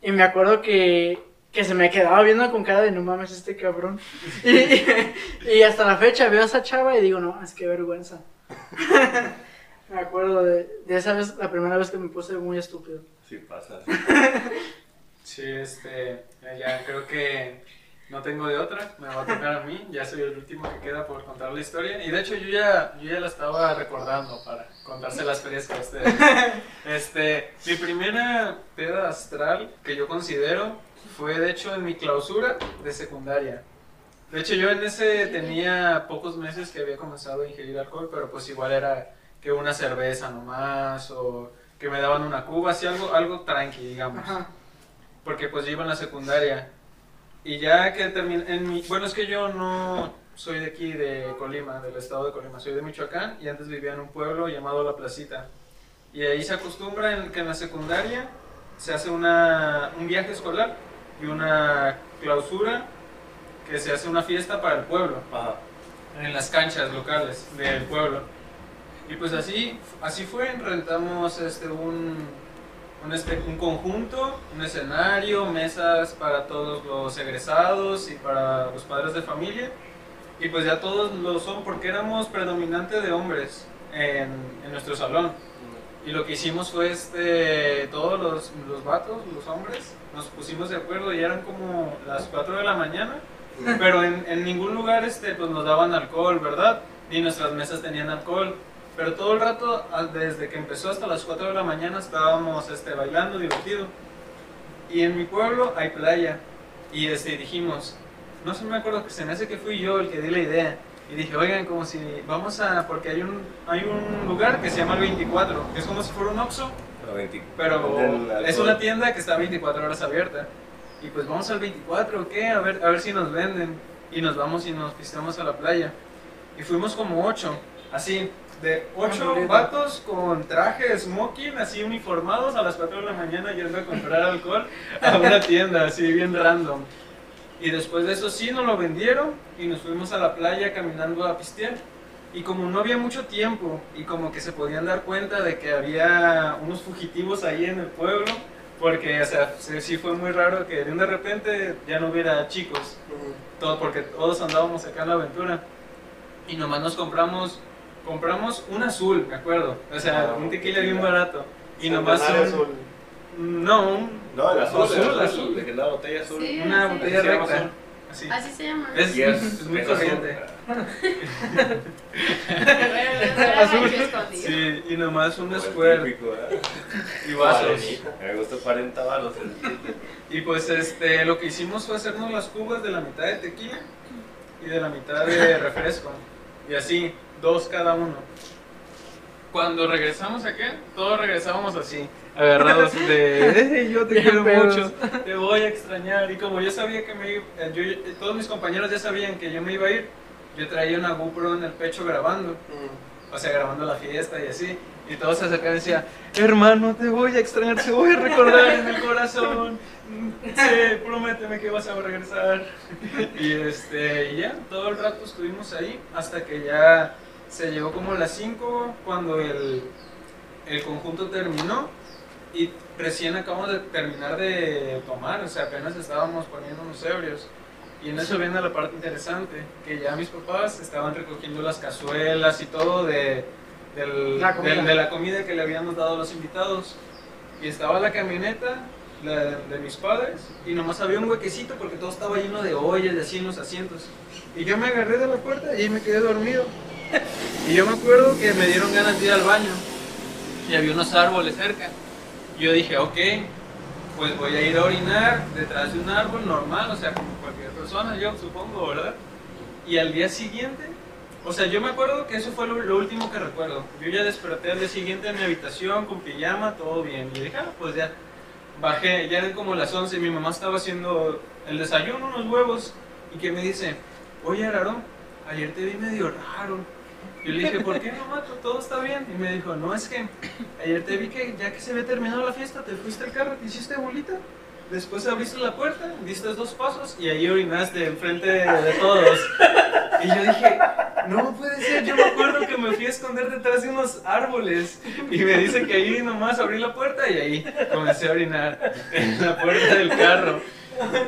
y me acuerdo que, que se me quedaba viendo con cara de no mames este cabrón. *laughs* Y, y hasta la fecha veo a esa chava y digo, no, es que vergüenza. *laughs* me acuerdo de, de esa vez, la primera vez que me puse muy estúpido. Sí pasa. *laughs* Sí, este, eh, ya creo que no tengo de otra, me va a tocar a mí, ya soy el último que queda por contar la historia. Y de hecho yo ya, yo ya la estaba recordando para contarse las frescas a ustedes. *laughs* Este, mi primera peda astral que yo considero fue de hecho en mi clausura de secundaria. De hecho yo en ese tenía pocos meses que había comenzado a ingerir alcohol, pero pues igual era que una cerveza nomás o que me daban una cuba, así algo, algo tranqui, digamos Ajá. Porque pues yo iba en la secundaria. Y ya que terminé, en mi, bueno, es que yo no soy de aquí, de Colima, del estado de Colima, soy de Michoacán y antes vivía en un pueblo llamado La Placita. Y ahí se acostumbra en, que en la secundaria se hace una, un viaje escolar y una clausura que se hace una fiesta para el pueblo Ajá. en las canchas locales del pueblo. Y pues así, así fue, rentamos este, un, un, este, un conjunto, un escenario, mesas para todos los egresados y para los padres de familia. Y pues ya todos lo son porque éramos predominante de hombres en, en nuestro salón. Y lo que hicimos fue, este, todos los, los vatos, los hombres, nos pusimos de acuerdo y eran como las 4 de la mañana. Pero en, en ningún lugar este, pues, nos daban alcohol, ¿verdad? Ni nuestras mesas tenían alcohol. Pero todo el rato, desde que empezó hasta las 4 de la mañana, estábamos este, bailando, divertido. Y en mi pueblo hay playa. Y este, dijimos, no sé, me acuerdo que se me hace que fui yo el que di la idea. Y dije, oigan, como si vamos a. Porque hay un, hay un lugar que se llama el 24, que es como si fuera un Oxxo, Pero 20 pero es una tienda que está 24 horas abierta. Y pues vamos al 24, ¿qué? A ver, a ver si nos venden. Y nos vamos y nos pisteamos a la playa. Y fuimos como 8, así, de 8 bonito. vatos con traje smoking, así uniformados a las 4 de la mañana yendo a comprar alcohol a una tienda, así bien random. Y después de eso sí nos lo vendieron y nos fuimos a la playa caminando a pistear. Y como no había mucho tiempo y como que se podían dar cuenta de que había unos fugitivos ahí en el pueblo, porque o sea, sí fue muy raro que de repente ya no hubiera chicos, todo porque todos andábamos acá en la aventura. Y nomás nos compramos, compramos un azul, me acuerdo, o sea, Ah, un tequila bien barato. Y nomás un- azul. no, un- No, el azul, Azul, azul, azul. de que la botella azul. Sí. una sí. botella recta. azul. Así. Así se llama. Es, Y es, *laughs* muy corriente. *laughs* Azul. Sí, y nomás un square típico, ¿eh? *laughs* y vasos. Me gustó 40 baros. Y pues este, lo que hicimos fue hacernos las cubas de la mitad de tequila y de la mitad de refresco. Y así, dos cada uno. Cuando regresamos acá, todos regresábamos así, agarrados de, *laughs* "Eh, yo te Bien quiero pedos. mucho, te voy a extrañar. Y como yo sabía que me iba, eh, yo, eh, todos mis compañeros ya sabían que yo me iba a ir, yo traía una GoPro en el pecho grabando. Mm. o sea, grabando la fiesta y así. Y todos se acercaban y decían, hermano, te voy a extrañar, te voy a recordar en el corazón. Mm, Sí, prométeme que vas a regresar. *laughs* Y este, y ya, todo el rato estuvimos ahí hasta que ya se llegó como las 5 cuando el, el conjunto terminó y recién acabamos de terminar de tomar, o sea, apenas estábamos poniéndonos ebrios. Y en eso viene la parte interesante, que ya mis papás estaban recogiendo las cazuelas y todo de, del- La de la comida que le habíamos dado a los invitados. Y estaba la camioneta la de, de mis padres y nomás había un huequecito porque todo estaba lleno de ollas y así en los asientos. Y yo me agarré de la puerta y me quedé dormido. *laughs* Y yo me acuerdo que me dieron ganas de ir al baño y había unos árboles cerca. Y yo dije, ok, pues voy a ir a orinar detrás de un árbol normal, o sea, como cualquier persona, yo supongo, ¿verdad? Y al día siguiente, o sea, yo me acuerdo que eso fue lo, último que recuerdo. Yo ya desperté al día siguiente en mi habitación con pijama, todo bien. Y dije, ah, pues ya, bajé, ya eran como las 11, mi mamá estaba haciendo el desayuno, unos huevos, y que me dice, oye, Araro, ayer te vi medio raro. Yo le dije, ¿por qué mamá? ¿Todo- Todo está bien. Y me dijo, no, es que ayer te vi que ya que se había terminado la fiesta, te fuiste al carro, te hiciste bolita. Después abriste la puerta, diste dos pasos y ahí orinaste enfrente de todos. Y yo dije, no puede ser, yo me acuerdo que me fui a esconder detrás de unos árboles. Y me dice que ahí nomás abrí la puerta y ahí comencé a orinar en la puerta del carro.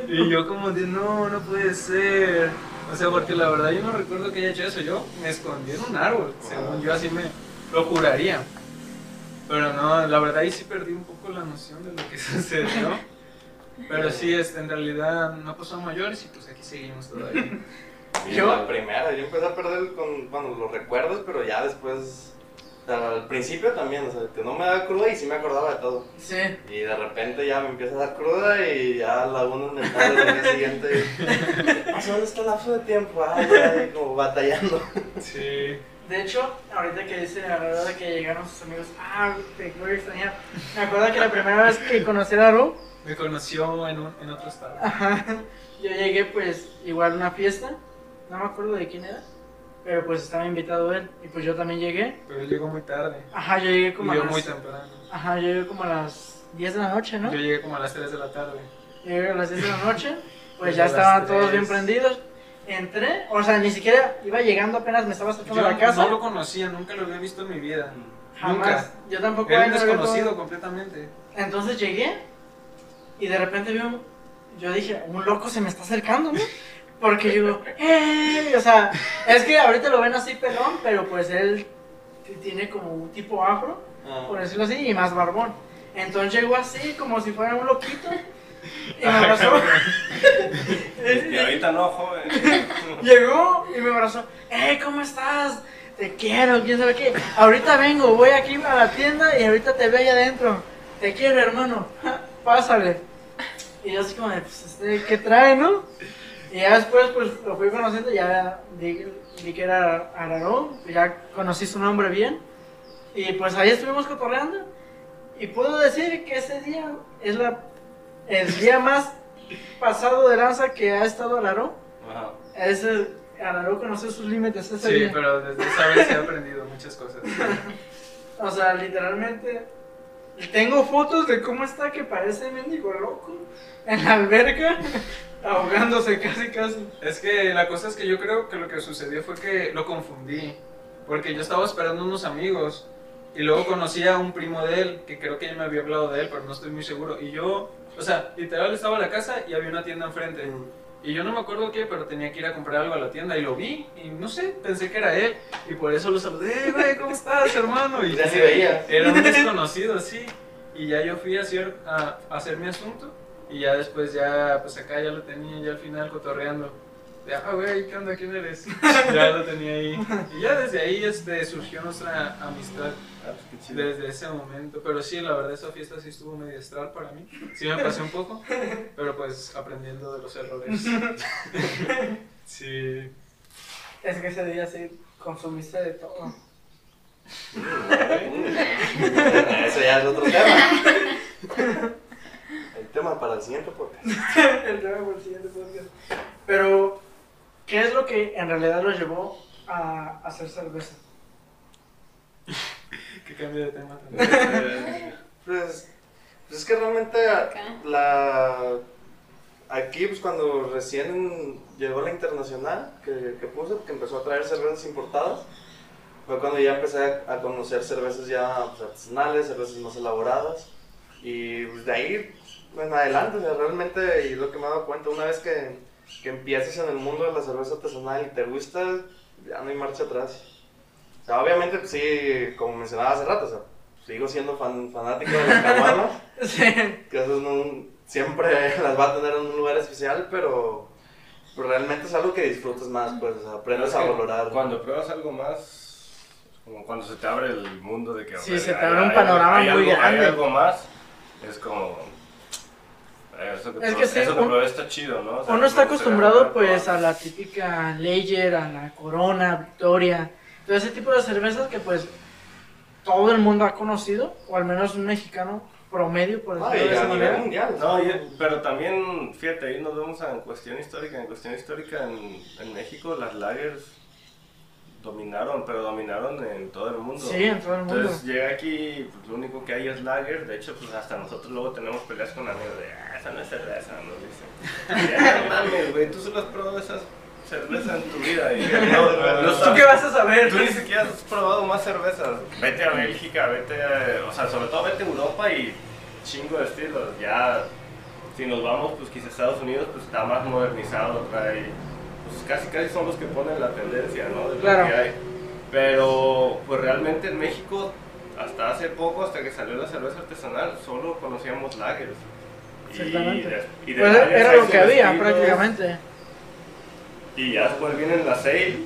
Y yo como de, no, no puede ser. O sea, porque la verdad yo no recuerdo que haya hecho eso. Yo me escondí en un árbol, según yo así me lo juraría. Pero no, la verdad ahí sí perdí un poco la noción de lo que *laughs* sucedió. Pero sí, este, en realidad no pasó a mayores y pues aquí seguimos todavía. *laughs* Yo- la primera, yo empecé a perder con, bueno, los recuerdos, pero ya después, al principio también, o sea, que no me daba cruda y sí me acordaba de todo. Sí. Y de repente ya me empieza a dar cruda y ya lagunas mentales al día siguiente. ¿Hace dónde está el lapso de tiempo? Ah, ya, como batallando. Sí. De hecho, ahorita que dice la verdad de que llegaron sus amigos, ah, te voy a extrañar. Me acuerdo que la primera vez que conocí a Aru, Me conoció en, un, en otro estado. ajá, yo llegué pues igual a una fiesta, no me acuerdo de quién era, pero pues estaba invitado él y pues yo también llegué. Pero él llegó muy tarde. Ajá, yo llegué Y como a yo las, muy temprano. ajá, yo llegué como a las 10 de la noche, ¿no? Yo llegué como a las 3 de la tarde. Llegué a las 10 de la noche, *laughs* pues ya a estaban todos bien prendidos. Entré, o sea, ni siquiera iba llegando apenas me estaba Yo a la casa. no lo conocía, nunca lo había visto en mi vida. Jamás. nunca. Yo tampoco Era un desconocido completamente. Entonces llegué y de repente vi un. Yo dije, un loco se me está acercando, ¿no? *laughs* Porque yo, ¡eh! O sea, es que ahorita lo ven así pelón, pero pues él tiene como un tipo afro, Ah. por decirlo así, y más barbón. Entonces llegó así, como si fuera un loquito, y me abrazó. *laughs* Y ahorita no, joven. *laughs* Llegó y me abrazó, ¡eh! ¿Cómo estás? Te quiero, quién sabe qué. Ahorita vengo, voy aquí a la tienda y ahorita te veo allá adentro. Te quiero, hermano. *laughs* Pásale. Y yo así como de, pues, este, ¿qué trae, no? Y ya después, pues, lo fui conociendo, ya vi, vi que era Ararón, ya conocí su nombre bien. Y pues ahí estuvimos cotorreando. Y puedo decir que ese día es la, el día más pasado de lanza que ha estado Ararón. Ajá. Ese, Ararón conoció sus límites ese Sí, día. pero desde esa vez he aprendido muchas cosas. *laughs* O sea, literalmente. Tengo fotos de cómo está que parece mendigo loco en la alberca, *laughs* ahogándose casi casi. Es que la cosa es que yo creo que lo que sucedió fue que lo confundí. Porque yo estaba esperando unos amigos. Y luego conocí a un primo de él, que creo que ya me había hablado de él, pero no estoy muy seguro. Y yo, o sea, literal estaba en la casa y había una tienda enfrente. Y yo no me acuerdo qué, pero tenía que ir a comprar algo a la tienda y lo vi. Y no sé, pensé que era él. Y por eso lo saludé, güey, ¿cómo estás, hermano? Y *laughs* Ya ni veía. Era un *laughs* desconocido, sí. Y ya yo fui a hacer, a, a hacer mi asunto. Y ya después, ya, pues acá ya lo tenía, ya al final cotorreando. De, ah, güey, ¿qué onda? ¿Quién eres? *laughs* ya lo tenía ahí. Y ya desde ahí este, surgió nuestra amistad. Ah, pues qué chido. Desde ese momento. Pero sí, la verdad, esa fiesta sí estuvo medio astral para mí. Sí me pasé un poco. Pero pues aprendiendo de los errores. *laughs* Sí. Es que ese día sí consumiste de todo. Eso ya es otro tema. El tema para el siguiente podcast. *laughs* El tema por el siguiente podcast. Pero, ¿qué es lo que en realidad lo llevó a hacer cerveza? *laughs* Que cambio de tema también. *laughs* Pues, pues es que realmente la aquí pues cuando recién llegó la internacional que, que puso, que empezó a traer cervezas importadas, fue cuando ya empecé a, a conocer cervezas ya pues, artesanales, cervezas más elaboradas. Y pues, de ahí en adelante, o sea, realmente, y lo que me he dado cuenta, una vez que, que empiezas en el mundo de la cerveza artesanal y te gusta, ya no hay marcha atrás. O sea, obviamente, pues, sí, como mencionaba hace rato, o sea, sigo siendo fan, fanático de las caguamas, *laughs* Sí. que eso no- siempre *laughs* las va a tener en un lugar especial, pero, pero realmente es algo que disfrutas más, pues, o sea, aprendes a es valorar. Cuando pruebas algo más, como cuando se te abre el mundo de que... Sí, se te hay- abre un hay- panorama hay muy algo- grande. Hay algo más, es como... eh, Eso que, Es que sí, eso que un- probé está chido, ¿no? O sea, Uno está acostumbrado pues a la típica Lager, a la Corona, Victoria, todo ese tipo de cervezas que pues todo el mundo ha conocido, o al menos un mexicano promedio, por Ah, decirlo y de esa a nivel manera. mundial. No, y- pero también, fíjate, ahí nos vemos en cuestión histórica. En cuestión histórica en, en México las lagers dominaron, pero dominaron en todo el mundo. Sí, en todo el mundo. Entonces llega aquí, pues lo único que hay es lager. De hecho, pues hasta nosotros luego tenemos peleas con amigos de, ah, esa no es cerveza, nos dicen. Ya, *laughs* no mames, güey, tú solo has probado esas cervezas en tu vida. Y *laughs* no, no, no ¿Tú qué vas a saber? Tú ni siquiera has probado más cervezas. Vete a Bélgica, vete a, o sea, sobre todo vete a Europa y chingo de estilos. Ya, si nos vamos, pues quizás Estados Unidos pues está más modernizado, trae, pues casi casi son los que ponen la tendencia, ¿no? De lo Claro. que hay. Pero, pues realmente en México, hasta hace poco, hasta que salió la cerveza artesanal, solo conocíamos lagers. Y Exactamente. de- y de Pues lagers era lo que había subestilos. prácticamente. Y ya después vienen las ale,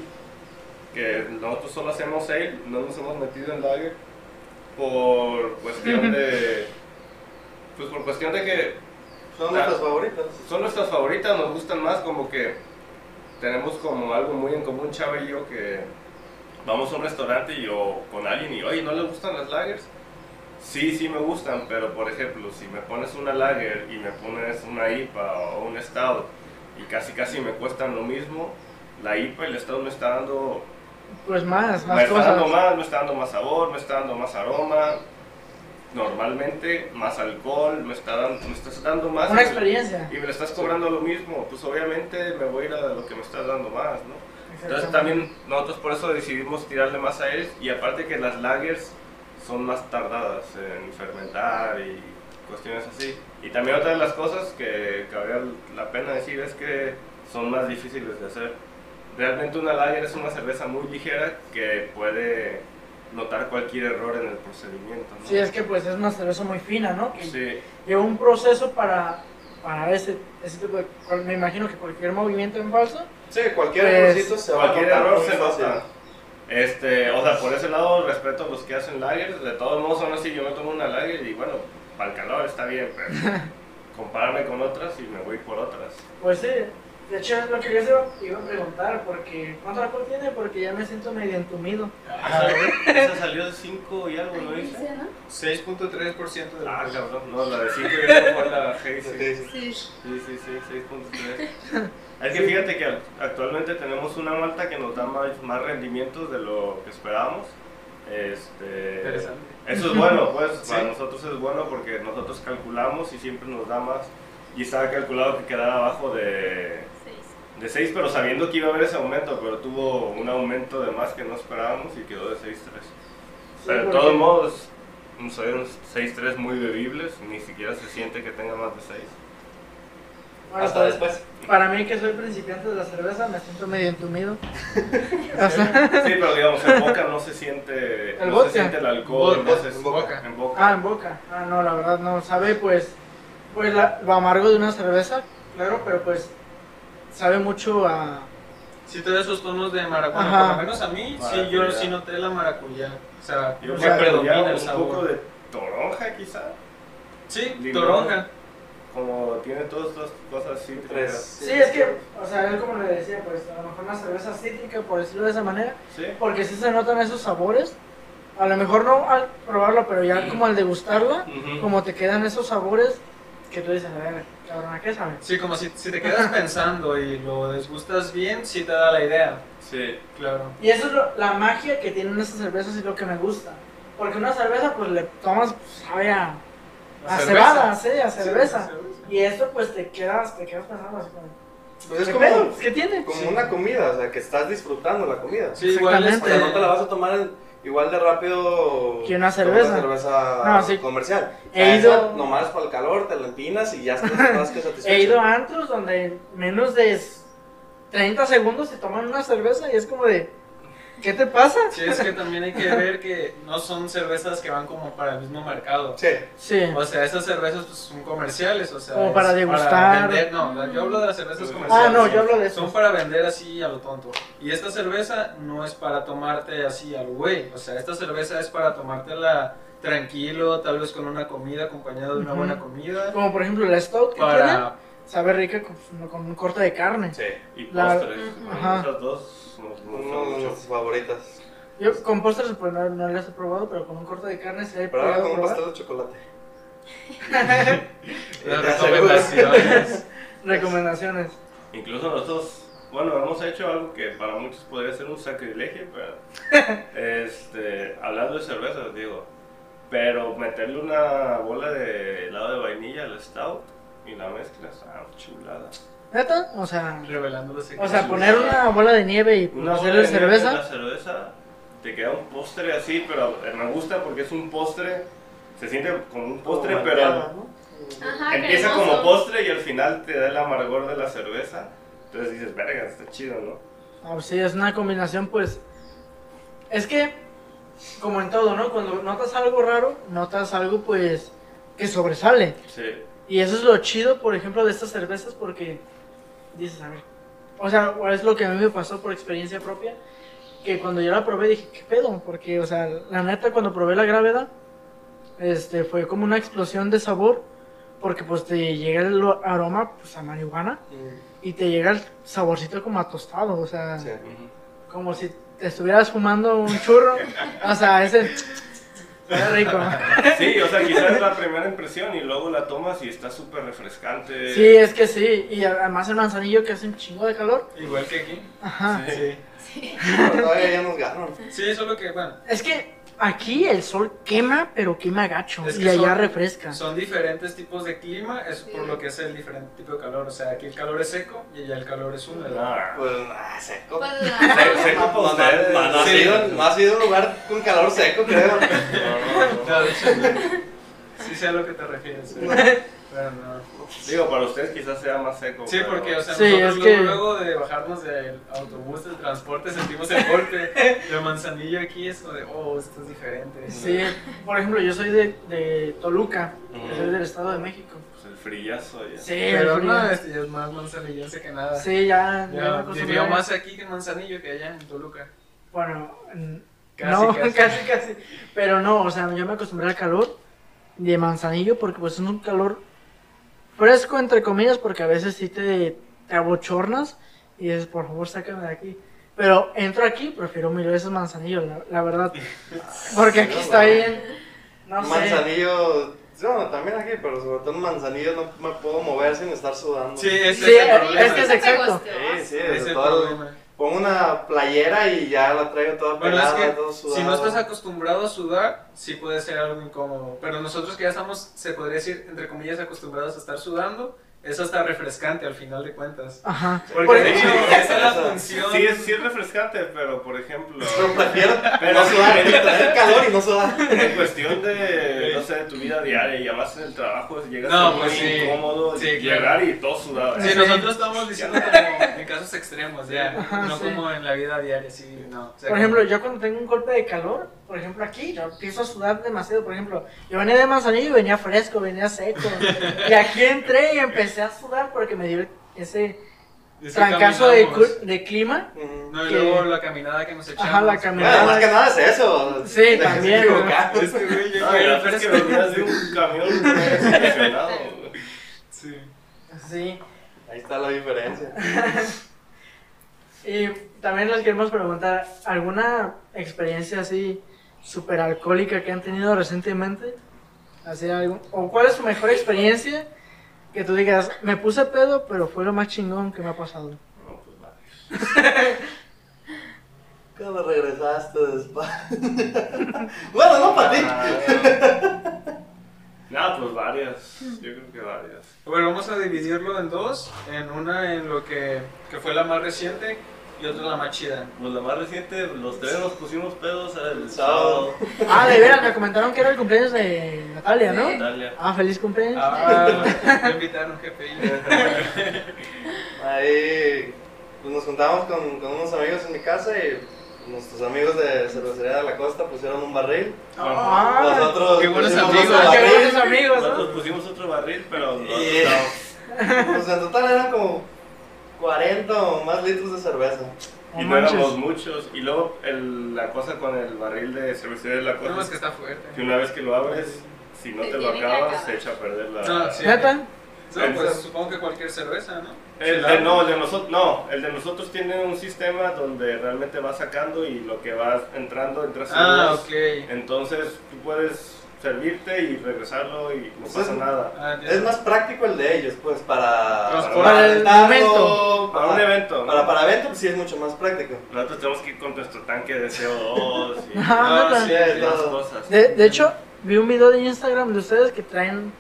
que nosotros solo hacemos ale, no nos hemos metido en lager por cuestión de. Pues por cuestión de que Son nuestras favoritas. son nuestras favoritas, nos gustan más, como que tenemos como algo muy en común, Chava y yo, que vamos a un restaurante y yo con alguien y, oye, ¿no le gustan las lagers? Sí, sí me gustan, pero por ejemplo, si me pones una lager y me pones una IPA o un stout y casi casi me cuestan lo mismo, la IPA y el stout me está dando, Pues más, me más está dando cosas. más, me está dando más sabor, me está dando más aroma, normalmente más alcohol, me está dando, me estás dando más Una y me- experiencia. y me le estás cobrando lo mismo, pues obviamente me voy a ir a lo que me estás dando más, ¿no? Entonces también nosotros por eso decidimos tirarle más a él y aparte que las lagers son más tardadas en fermentar y cuestiones así. Y también otra de las cosas que cabría la pena decir es que son más difíciles de hacer. Realmente una lager es una cerveza muy ligera que puede notar cualquier error en el procedimiento. ¿no? Sí, es que pues es una cerveza muy fina, ¿no? Que Sí, lleva un proceso para, para ese, ese tipo de... Me imagino que cualquier movimiento en falso. Sí, cualquier Pues, errorcito se va a cualquier notar error se nota. Este, o sea, por ese lado respeto a los que hacen lagers. De todos modos, aún así yo me tomo una lager y bueno, para el calor está bien, pero *laughs* compárame con otras y me voy por otras. Pues sí, de hecho es lo que yo se iba a preguntar, porque ¿cuánto alcohol tiene? Porque ya me siento medio entumido. *laughs* Esa salió de 5 y algo, ¿no dice? Dice, ¿no? 6.3% de Ah, alcohol. cabrón, no, la de 5 ya fue la Hazy. Sí. Sí. Sí, sí, sí, 6.3. *laughs* Es que fíjate que actualmente tenemos una malta que nos da más, más rendimientos de lo que esperábamos. Este, Interesante. Eso es bueno, pues *laughs* para Sí. nosotros es bueno porque nosotros calculamos y siempre nos da más. Y estaba calculado que quedara abajo de, Seis. de 6, pero sabiendo que iba a haber ese aumento, pero tuvo un aumento de más que no esperábamos y quedó de 6.3. pero de todos modos, son unos 6.3 muy bebibles, ni siquiera se siente que tenga más de 6. Bueno, Hasta después. Para mí que soy principiante de la cerveza me siento medio entumido. *laughs* O sea, Sí, pero digamos, en boca no se siente, ¿El no vodka? se siente el alcohol, Vodka, no se en boca. en boca. ah, en boca. Ah, no, la verdad no. Sabe pues, pues la- lo amargo de una cerveza, claro, pero pues sabe mucho a... Sí te da esos tonos de maracuyá. Ajá. Por lo menos a mí, sí, yo sí noté la maracuyá. O sea, Yo me predomina el un sabor. poco de toronja quizá. Sí, Limón. toronja. Como tiene todas estas cosas cítricas. Sí, es que, o sea, él como le decía, pues a lo mejor una cerveza cítrica, por decirlo de esa manera, Sí. porque sí se notan esos sabores. A lo mejor no al probarlo, pero ya como al degustarla, como te quedan esos sabores que tú dices, a ver, cabrón, ¿a qué sabe? Sí, como si, si te quedas pensando y lo desgustas bien, sí te da la idea. Sí. Claro. Y eso es lo- la magia que tienen esas cervezas y lo que me gusta. Porque una cerveza, pues le tomas, pues, sabe a, A cerveza. cebada, sí, a cerveza. Sí, cerveza. Y esto, pues te quedas, te quedas pensando así como, Pues es ¿Qué como, pedo? ¿Qué tiene? como una comida, o sea, que estás disfrutando la comida. Sí, igual sea, este, no te la vas a tomar en- igual de rápido Que una cerveza. cerveza No, sí. comercial. He ido- esa nomás para el calor, te la empinas y ya estás más que *laughs* satisfecho. He ido a antros donde en menos de 30 segundos se toman una cerveza y es como de, ¿qué te pasa? Sí, es que también hay que *laughs* ver que no son cervezas que van como para el mismo mercado. Sí. Sí. O sea, esas cervezas pues, son comerciales, o sea, Como para degustar. vender, no, yo hablo de las cervezas comerciales. Ah, no, yo hablo de eso. Son para vender así a lo tonto. Y esta cerveza no es para tomarte así al güey. O sea, esta cerveza es para tomártela tranquilo, tal vez con una comida, acompañado de una Ujú. buena comida. Como por ejemplo la Stout que tiene, Para... sabe rica con, con un corte de carne. Sí. Y La- postres. Ujú. Ajá. Esas dos Uno de mis favoritas. Yo con postres pues no, no las he probado, pero con un corte de carne sí he Pero ahora podido con un pastel de chocolate. *laughs* Las recomendaciones. *laughs* Recomendaciones. Incluso nosotros, bueno, hemos hecho algo que para muchos podría ser un sacrilegio, pero *laughs* este, hablando de cervezas, digo, pero meterle una bola de helado de vainilla al stout y la mezclas, ah, chulada. ¿Neta? O sea, Revelando los o secretos. sea, poner una bola de nieve y Una bola hacerle de nieve en cerveza. La cerveza te queda un postre así, pero me gusta porque es un postre, se siente como un postre, Como pero. Ajá, empieza cremoso. como postre y al final te da el amargor de la cerveza. Entonces dices, verga, está chido, ¿no? Ah, pues sí, es una combinación, pues. Es que, como en todo, ¿no? Cuando notas algo raro, notas algo, pues, que sobresale. Sí. Y eso es lo chido, por ejemplo, de estas cervezas, porque dices, a ver. O sea, es lo que a mí me pasó por experiencia propia. Que cuando yo la probé dije, ¿qué pedo? Porque, o sea, la neta, cuando probé la gravedad, este, fue como una explosión de sabor. Porque, pues, te llega el aroma, pues, a marihuana. Y te llega el saborcito como a tostado, o sea, Sí. Como si te estuvieras fumando un churro. o sea, ese. Está rico. Sí, o sea, quizás es la primera impresión y luego la tomas y está súper refrescante. Sí, es que sí. Y además el manzanillo que hace un chingo de calor. Igual que aquí. Ajá. Sí. Pero *laughs* todavía ya nos ganan. Sí, solo que, bueno, Es que aquí el sol quema, pero quema gacho. Es que y allá son- refresca. son diferentes tipos de clima, es por lo que es el diferente tipo de calor. O sea, aquí el calor es seco y allá el calor es húmedo. Nah. Pues, ah, seco. Pues, no. seco no, ustedes. no, no has Sí. ido- no has ido a un lugar con calor seco, creo. *laughs* No, no, no. No, *laughs* no. sí sé a lo que te refieres. *laughs* pero no. Digo, para ustedes quizás sea más seco. Sí, pero- porque, o sea, Sí, nosotros es que- luego, de bajarnos del autobús, del transporte, sentimos el golpe. *laughs* El manzanillo aquí es como de, oh, esto es diferente. Sí, por ejemplo, yo soy de, de Toluca. yo soy del Estado de México. Pues el frillazo ya. Sí, Pero no, este ya es más manzanillense que nada. Sí, ya. ya me Ya, acostumbré. vivió más aquí que en Manzanillo que allá en Toluca. Bueno, Casi, no, casi. *laughs* casi, casi. Pero no, o sea, yo me acostumbré al calor de manzanillo porque pues es un calor fresco, entre comillas, porque a veces sí te, te abochornas y dices, por favor, sácame de aquí. Pero entro aquí, prefiero mil veces manzanillo, la, la verdad. *laughs* Porque aquí está bien, no sé. manzanillo. Bueno, también aquí, pero sobre todo un manzanillo no me puedo mover sin estar sudando. Sí, ese Sí, es el problema. es que es exacto. Sí, sí, es el todo problema. Pongo una playera y ya la traigo toda Bueno, es pelada, que todo si no estás acostumbrado a sudar, sí puede ser algo incómodo. Pero nosotros que ya estamos, se podría decir, entre comillas, acostumbrados a estar sudando, es hasta refrescante al final de cuentas. Ajá. Porque Por de ejemplo, hecho, esa es la Eso. función. Sí, es, sí es refrescante, pero por ejemplo, Pero prefiero Pero- no sudar, tener calor y no sudar. en cuestión de, no sé, de tu vida diaria y además en el trabajo, llegas No, pues muy sí. incómodo Sí, llegar claro. y todo sudado. Sí, Sí. nosotros estamos diciendo como en casos extremos, ya. Ajá, no sí. como en la vida diaria, sí, no. O sea, Por ejemplo, yo cuando tengo un golpe de calor, por ejemplo aquí, yo empiezo a sudar demasiado. Por ejemplo, yo venía de Manzanillo y venía fresco, venía seco. y aquí entré y empecé a sudar porque me dio ese es que trancazo de, de clima. No, y que- luego la caminada que nos echamos. Ajá, la Bueno, caminada. más que nada es eso. Sí, Déjense también, equivocar. *laughs* Es que, güey, yo No, el verdad es que fresco. venías de un camión. Sí. Sí. Ahí está la diferencia. *laughs* Y también les queremos preguntar, ¿alguna experiencia así súper alcohólica que han tenido recientemente? Así algo, ¿O cuál es su mejor experiencia? Que tú digas, me puse pedo, pero fue lo más chingón que me ha pasado. No, pues vale. *laughs* Cuando regresaste de España. *laughs* bueno, no para ti. *laughs* Nada, pues varias. Yo creo que varias. Bueno, vamos a dividirlo en dos. En una en lo que, que fue la más reciente y otra la más chida. Pues la más reciente, los tres nos pusimos pedos el sábado. Ah, de veras, me comentaron que era el cumpleaños de Natalia, ¿no? Natalia. Ah, feliz cumpleaños. Ah, *laughs* me invitaron, jefe. *laughs* Ahí pues, nos juntamos con, con unos amigos en mi casa y nuestros amigos de Cervecería de la Costa pusieron un barril. Ah, Nosotros qué buenos amigos. qué buenos amigos, Nosotros ¿no? pusimos otro barril, pero no. Y- Pues en total eran como 40 o más litros de cerveza. Y No no éramos muchos. Y luego el- la cosa con el barril de cervecería de la No, es cosa que está fuerte. que una vez que lo abres, si no Se te lo acabas, se echa a perder la. No, sí. ¿Neta? No, pues supongo que cualquier cerveza, ¿no? El de, no, el de nosotros, no, el de nosotros tiene un sistema donde realmente vas sacando y lo que vas entrando entras en Ah, ok. Entonces tú puedes servirte y regresarlo y no Pues pasa es- nada. Ah, entiendo. Es más práctico el de ellos, pues, para... Para el momento. Para un evento, ¿no? Para, para evento, pues sí es mucho más práctico. Nosotros tenemos que ir con nuestro tanque de CO2 y *laughs* Ah, No, neta. sí. y más todo. cosas. De, de hecho, vi un video de Instagram de ustedes que traen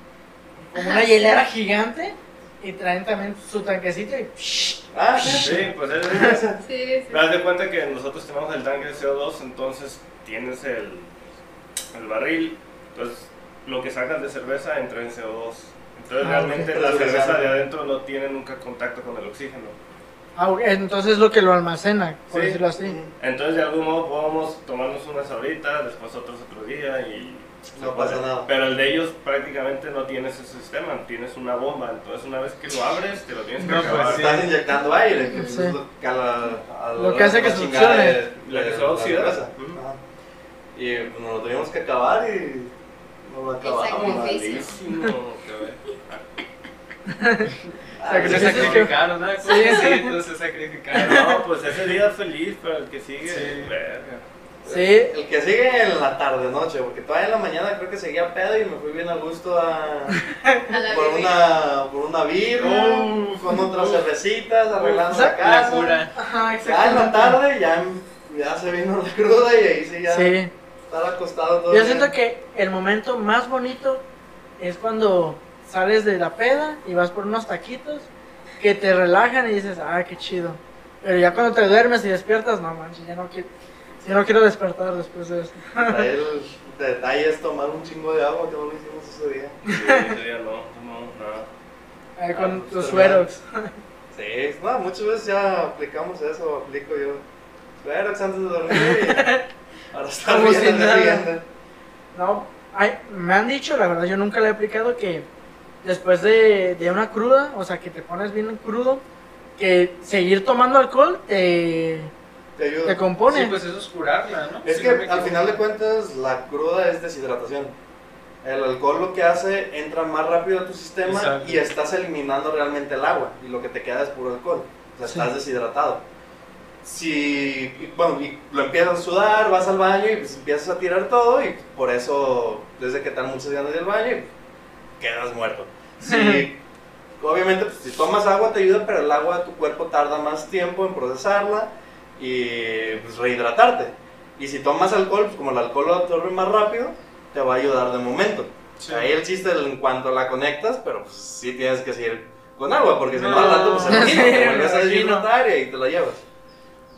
como una hielera gigante y traen también su tanquecito y psh, Ah, Sí, pues es, *laughs* Sí, sí. Te das de cuenta que nosotros tenemos el tanque de CO2, entonces tienes el, el barril, entonces lo que sacas de cerveza entra en CO2. Entonces Ah, realmente ok. la cerveza de adentro no tiene nunca contacto con el oxígeno. ah, ok, entonces es lo que lo almacena, por Sí. decirlo así. Entonces de algún modo podemos tomarnos unas ahorita, después otros otro día y... No pasa nada. Pero el de ellos prácticamente no tiene ese sistema, tienes una bomba, entonces una vez que lo abres te lo tienes que No, pues, acabar. sí. Estás inyectando aire, que pues, Sí. es lo que, a la- a Lo que hace que la de- Lo que se la oxida. cerveza. Ujú. Ajá. Y pues, nos lo tuvimos que acabar y nos lo acabamos. Malísimo. Ah, *laughs* Se sacrificaron, ¿no? Sí, sí. se sacrificaron. No, pues ese día feliz, pero el que sigue, Sí. verga. Sí, El que sigue en la tarde noche, porque todavía en la mañana creo que seguía pedo y me fui bien a gusto a, *laughs* A la por una por una birra, con otras cervecitas, arreglando la La casa. cura. ajá, Ya en la tarde ya, ya se vino la cruda y ahí sí ya Sí. Estar acostado todo Yo siento que el momento más bonito es cuando sales de la peda y vas por unos taquitos que te relajan y dices, ah, qué chido. Pero ya cuando te duermes y despiertas, no manches, ya no quiero, ya no quiero despertar después de esto. El *laughs* detalle es tomar un chingo de agua que no lo hicimos ese día. Sí, ese día no, no, nada. Ah, con pues, tus suerox. *laughs* Sí, no, muchas veces ya aplicamos eso, aplico yo. Pero antes de dormir y *laughs* ahora está Como si nada. No, me han dicho, la verdad, yo nunca le he aplicado que después de, de una cruda, o sea, que te pones bien crudo, que seguir tomando alcohol te, Te ayuda. te compone. Sí, pues eso es curarla, ¿no? Es Si que no al final de cuentas la cruda es deshidratación. El alcohol lo que hace entra más rápido a tu sistema Exacto. y estás eliminando realmente el agua y lo que te queda es puro alcohol. O sea, Sí. estás deshidratado. Si, bueno, y lo empiezas a sudar, vas al baño y pues empiezas a tirar todo y por eso desde que te dan muchas ganas del baño y quedas muerto. Si, obviamente pues, si tomas agua te ayuda, pero el agua tu cuerpo tarda más tiempo en procesarla y pues, rehidratarte. Y si tomas alcohol, pues como el alcohol lo absorbe más rápido, te va a ayudar de momento. Sí. Ahí el chiste en cuanto la conectas, pero pues sí tienes que seguir con agua, porque si no, al rato pues se *laughs* sí, te vuelves a deshidratar y te la llevas.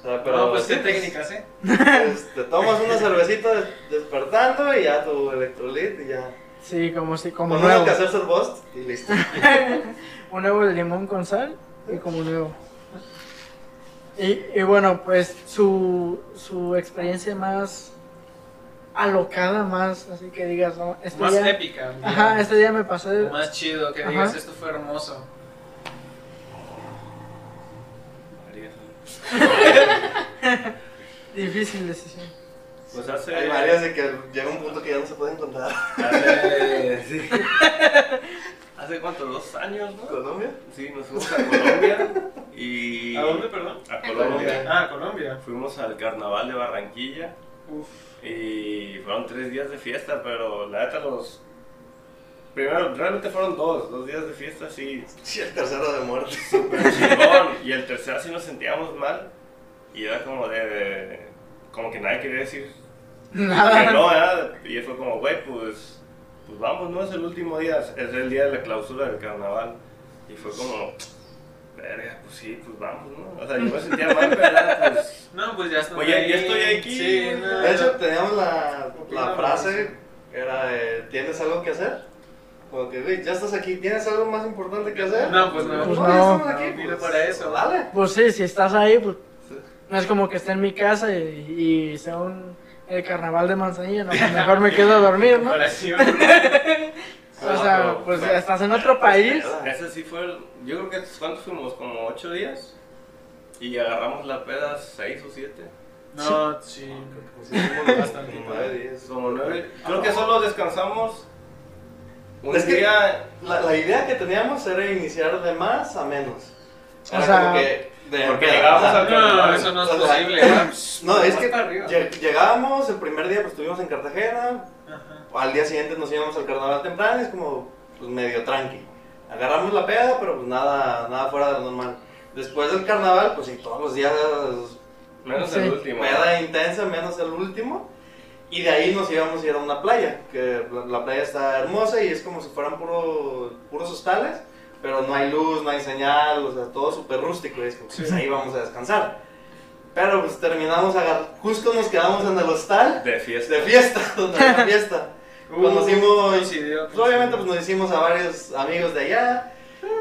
O sea, pero no, pues qué técnicas, ¿eh? pues, te tomas una cervecita des- despertando y ya tu electrolit y ya. Sí, como si, como Con nuevo. hacerse el bust y listo. *laughs* Un nuevo de limón con sal y como nuevo. Y, y bueno, pues su, su experiencia más alocada, más así que digas, ¿no? Este Más día, épica. Ajá, este día me pasé. Más chido, que Ajá. digas, esto fue hermoso. Varias. *laughs* Difícil decisión. Pues hace. Hay varias de que llega un punto que ya no se pueden contar. Hace. sí. *laughs* ¿Hace cuánto? ¿Dos años, no? ¿Colombia? Sí, nos fuimos a Colombia y. ¿A dónde, perdón? A Colombia. Ah, Colombia. Fuimos al carnaval de Barranquilla Uf. y fueron tres días de fiesta, pero la neta los. Primero, realmente fueron dos, dos días de fiesta, sí, Sí, el tercero de muerte. *laughs* súper chingón. Y el tercero sí nos sentíamos mal y era como de. de- como que nadie quería decir que Nada. no, ¿verdad? Y fue como, güey, pues pues vamos, no es el último día, es el día de la clausura del carnaval. Y fue como, verga, pues sí, pues vamos, ¿no? O sea, yo me sentía mal, pero pues... *laughs* No, pues ya estoy Oye, ahí. ya estoy aquí. Sí, no, De hecho, teníamos la, la frase, era de, ¿tienes algo que hacer? Como que, güey, ya estás aquí, ¿tienes algo más importante que hacer? No, pues no. Pues ya no. estamos aquí, pues, para eso. Dale. Pues sí, si estás ahí, pues Sí. no es como que esté en mi casa y, y sea un el carnaval de Manzanillo, no, pues mejor me quedo a dormir, ¿no? *laughs* O sea, pues estás en otro país. Ese sí fue, el- yo creo que, ¿cuántos fuimos? Como ocho días. Y agarramos la peda seis o siete. No, sí. Pues nueve días. Como nueve. Creo que solo descansamos un Es que- día. La, la idea que teníamos era iniciar de más a menos. O Era sea, como que de porque llegábamos ajá. al- No, eso no es O posible. *laughs* No, es que llegábamos, el primer día pues estuvimos en Cartagena, Ajá. al día siguiente nos íbamos al carnaval temprano, y es como pues medio tranqui. Agarramos la peda, pero pues nada, nada fuera de lo normal. Después del carnaval, pues sí, todos los días Menos Sí. el último. peda intensa, menos el último. Y de ahí nos íbamos a ir a una playa, que la, la playa está hermosa y es como si fueran puro, puros hostales, pero no hay luz, no hay señal, o sea, todo súper rústico y es como, pues ahí vamos a descansar. Pero pues terminamos, agar- justo nos quedamos en el hostal De fiesta. de fiesta, *laughs* donde había fiesta. *laughs* Conocimos- Coincidió, Pues, obviamente pues nos hicimos a varios amigos de allá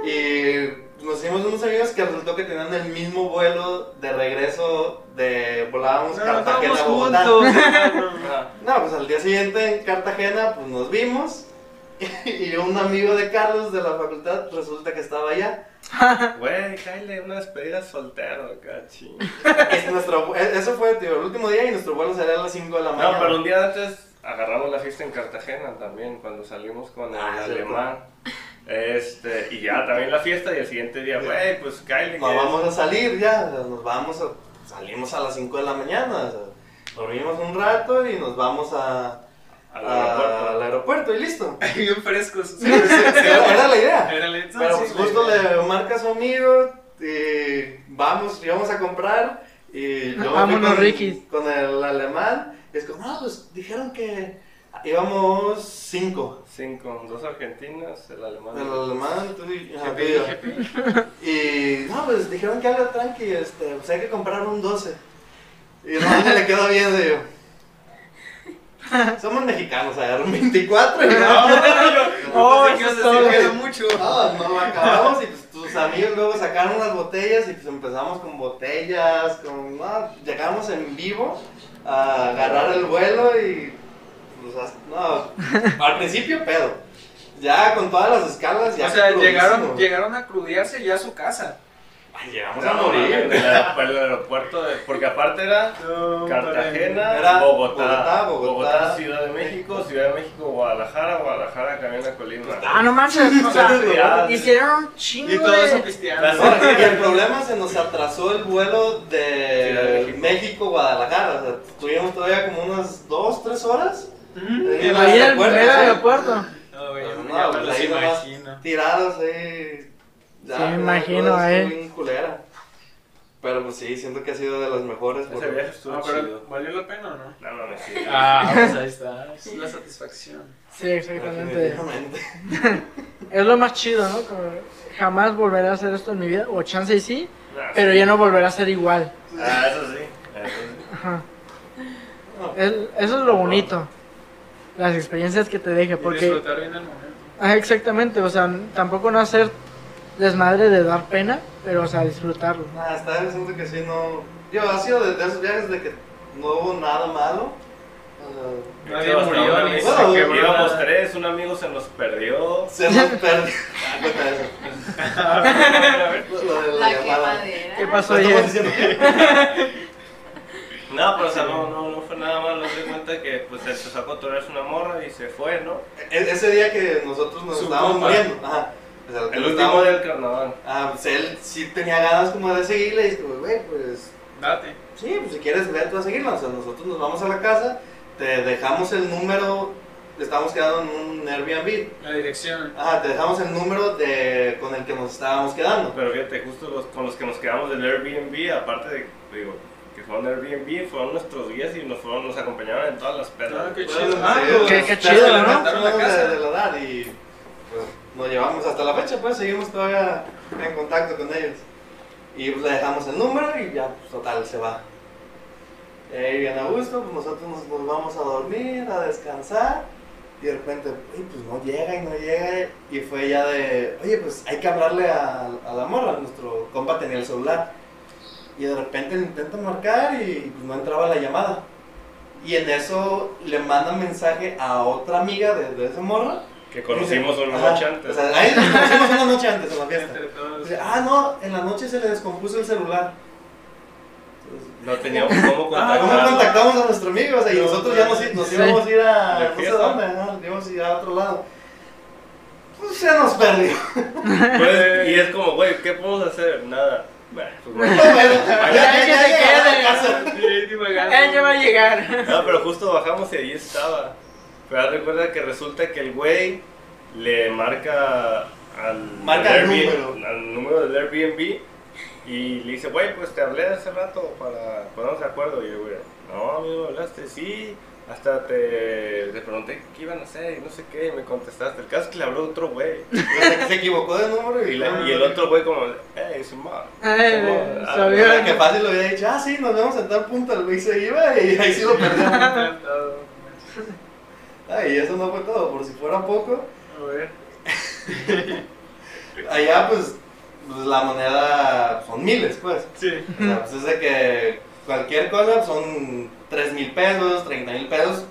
y nos hicimos unos amigos que resultó que tenían el mismo vuelo de regreso de volábamos No, Cartagena a Bogotá. *laughs* No, pues al día siguiente en Cartagena pues nos vimos *laughs* y un amigo de Carlos de la facultad resulta que estaba allá. *laughs* Güey, cállate, una despedida soltero. Es nuestro, e- eso fue tío, el último día y nuestro vuelo salía a las 5 de la mañana. No, pero un día antes agarramos la fiesta en Cartagena también, cuando salimos con el Ah, cierto. alemán. Este, y ya también la fiesta y el siguiente día, güey, pues Kylie. Nos vamos a salir ya, nos vamos a, salimos a las 5 de la mañana, o sea, dormimos un rato y nos vamos a, al a- aeropuerto. al aeropuerto y listo. *laughs* Bien frescos. Era, era la idea. *laughs* Era la- Pero sí, pues justo le marca a su amigo y vamos, íbamos a comprar y yo me fui Vámonos, con, Ricky. con el alemán y es como, no, pues dijeron que íbamos 5. Cinco, dos argentinas, el alemán. El alemán, tú y, tú y no, pues dijeron que algo tranqui, este, pues hay que comprar un 12. Y no me le quedó bien, digo. Somos mexicanos, a ver, un 24 y no, *laughs* Oh, Pensé que eso es ibas a decir todo. que era mucho. no, no, acabamos y pues tus amigos luego sacaron unas botellas y pues empezamos con botellas, con, no, llegamos en vivo a agarrar el vuelo y pues, no, al principio pedo. Ya con todas las escalas ya O sea, llegaron, llegaron a crudearse ya a su casa. Ay, llegamos No, a no, morir. el, el aeropuerto, de- porque aparte era Cartagena, Era Bogotá, Bogotá, Bogotá. Ciudad de México, Ciudad de México, Guadalajara, Guadalajara, Camina Colima. Ah, no manches, o sea, hicieron un chingo Y todo eso de... pisteando. Las- No, y el problema se nos atrasó el vuelo de de México. México-Guadalajara. O sea, tuvimos todavía como unas 2, 3 horas en Ahí en el aeropuerto, mero sí. aeropuerto. No, güey, yo No, me pues los ahí imagino. tirados ahí. Ya, Sí, me la imagino, eh. culera. Pero pues sí, siento que ha sido de las mejores. Ese porque- viaje estuvo No, chido. pero ¿valió la pena o no? No, no, no, sí. *laughs* Ah, pues ahí está. Es la satisfacción. Sí, exactamente. *laughs* Es lo más chido, ¿no? Como jamás volveré a hacer esto en mi vida, o chance y sí, Ah, pero sí. ya no volverá a ser igual. Ah, eso sí. Eso sí. Ajá. No, Es- eso es lo bonito. Las experiencias que te deje, Y porque... disfrutar bien el momento. Ah, exactamente, o sea, tampoco no hacer desmadre de dar pena, pero o sea, disfrutarlo. Nada, esta vez siento que sí, no. Yo, ha sido de, de esos viajes de que no hubo nada malo. O sea, Nadie Hasta murió un ni amigo- se quebró Íbamos nada. tres, un amigo se nos perdió. se nos *laughs* perdió. Ah. *laughs* A ver, a ver. Lo, de la, La llamada. ¿Qué pasó ayer? *laughs* diciendo que- No, pero o sea, no, no, no fue nada malo. Se cuenta que pues se empezó a controlarse una morra y se fue, ¿no? E- Ese día que nosotros nos Su estábamos muriendo. Ajá. O sea, El último estábamos- día del carnaval. Ah, pues él sí tenía ganas como de seguirle y como, güey, pues Date. sí, pues si quieres ver tú a seguirla. O sea, nosotros nos vamos a la casa, te dejamos el número, estamos quedando en un Airbnb. La dirección. Ajá, te dejamos el número de con el que nos estábamos quedando. Pero fíjate, justo los, con los que nos quedamos del Airbnb, aparte de, digo, fueron Airbnb, fueron nuestros guías y nos, fueron, nos acompañaron en todas las pedas. Ah, qué chido. Ah, qué- pues, qué chido, ¿no? La casa. de la edad y pues nos llevamos hasta la fecha, pues seguimos todavía en contacto con ellos. Y pues le dejamos el número y ya, pues total, se va. Y ahí bien a gusto, pues nosotros nos, nos vamos a dormir, a descansar. Y de repente, "Uy, pues no llega y no llega. Y fue ya de, oye, pues hay que hablarle a, a la morra. Nuestro compa tenía el celular. Y de repente le intentan marcar y no entraba la llamada. Y en eso le mandan mensaje a otra amiga de, de esa morra. Que conocimos una noche antes. O sea, ahí nos conocimos una noche antes en la fiesta. Dice, ah, no, en la noche se le descompuso el celular. Entonces, No teníamos cómo *laughs* Ah, ¿Cómo contactar. contactamos a nuestro amigo? O sea, y No, nosotros ya nos, nos íbamos a ir a no sé dónde, ¿no? Nos íbamos a ir a otro lado. Pues se nos perdió. Pues, *laughs* y es como, güey, ¿qué podemos hacer? Nada. Bueno, pues, bueno. ya, Ya se. Él ya va a llegar. No, pero justo bajamos y ahí estaba. Pero cuenta que resulta que el güey le marca al, Marca al Airbnb- número. al número del Airbnb y le dice, güey, pues te hablé hace rato para ponernos de acuerdo. Y el güey, no, a mí no me hablaste, sí. Hasta te, te pregunté qué iban a hacer y no sé qué, y me contestaste. El caso es que le habló otro güey. *laughs* Se, equivocó de número y, la- y el otro güey como, hey, Simón. Ay, Simón, ah, sabía. Que fácil lo hubiera dicho, ah, sí, nos vemos en tal punto. El güey se iba y *laughs* ahí sí lo perdimos. *laughs* Ay, y eso no fue todo, por si fuera poco. A ver. Allá, pues, pues, la moneda son miles, pues. Sí. O sea, pues es de que cualquier cosa son 3 mil pesos, 30 mil pesos.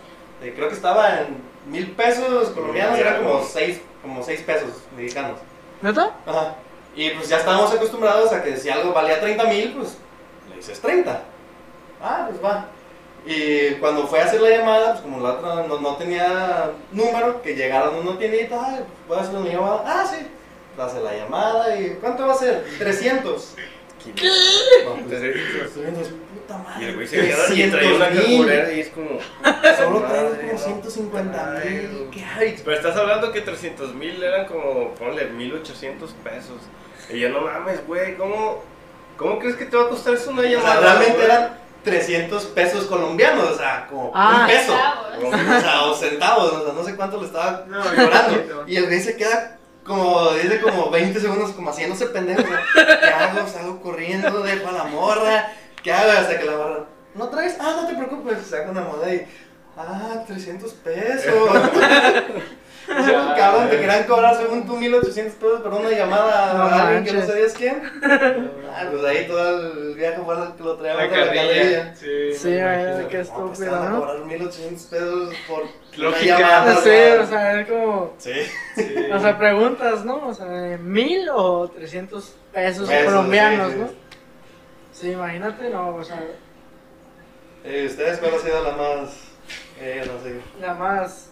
Eh, creo que estaba en mil pesos colombianos, era como 6 como seis pesos mexicanos. ¿Neta? Ajá. Y pues ya estábamos acostumbrados a que si algo valía 30 mil, pues le dices 30. Ah, pues va. Y cuando fue a hacer la llamada, pues como la otra no, no tenía número, que llegaron una tiendita, pues voy a hacer una llamada. Ah, sí. Hace la llamada y ¿cuánto va a ser? 300. No, pues, Entonces, 300, puta madre. Y el güey se queda y trae una 300,000. calculera y es como. Solo madre, como no. 150 mil. ¿Qué hay? Pero estás hablando que 300 mil eran como, ponle, 1800 pesos. Y yo, no mames, güey, ¿cómo, ¿cómo crees que te va a costar eso una O llamada? sea, realmente eran 300 pesos colombianos, o sea, como Ah. un peso. Centavos. O sea, o centavos, o sea, no sé cuánto le estaba No, cobrando. Y el güey se queda como, dice como 20 segundos como haciéndose pendejo. ¿Qué hago? Salgo corriendo, dejo a la morra. ¿Qué hago? Hasta que la morra, ¿no traes? Ah, no te preocupes. Saca una moneda y, ah, 300 pesos. *laughs* *laughs* Ya, Cabrón, te querían cobrar según tú 1800 pesos por una llamada No a alguien que no sabías quién. *laughs* Ah, pues ahí todo el viaje fue lo que lo traíamos La de la carrilla. Sí. Sí, imagino. qué No, estúpido, pues te van a ¿no? cobrar 1800 pesos por Lógica. una llamada. No sé, o sea, es como. Sí. Sí. O sea, preguntas, ¿no? O sea, mil o 300 pesos Pesos, colombianos, sí, sí. ¿no? Sí, imagínate, no, o sea, Eh, ¿Ustedes cuál ha sido la más... Eh, no sé. la más.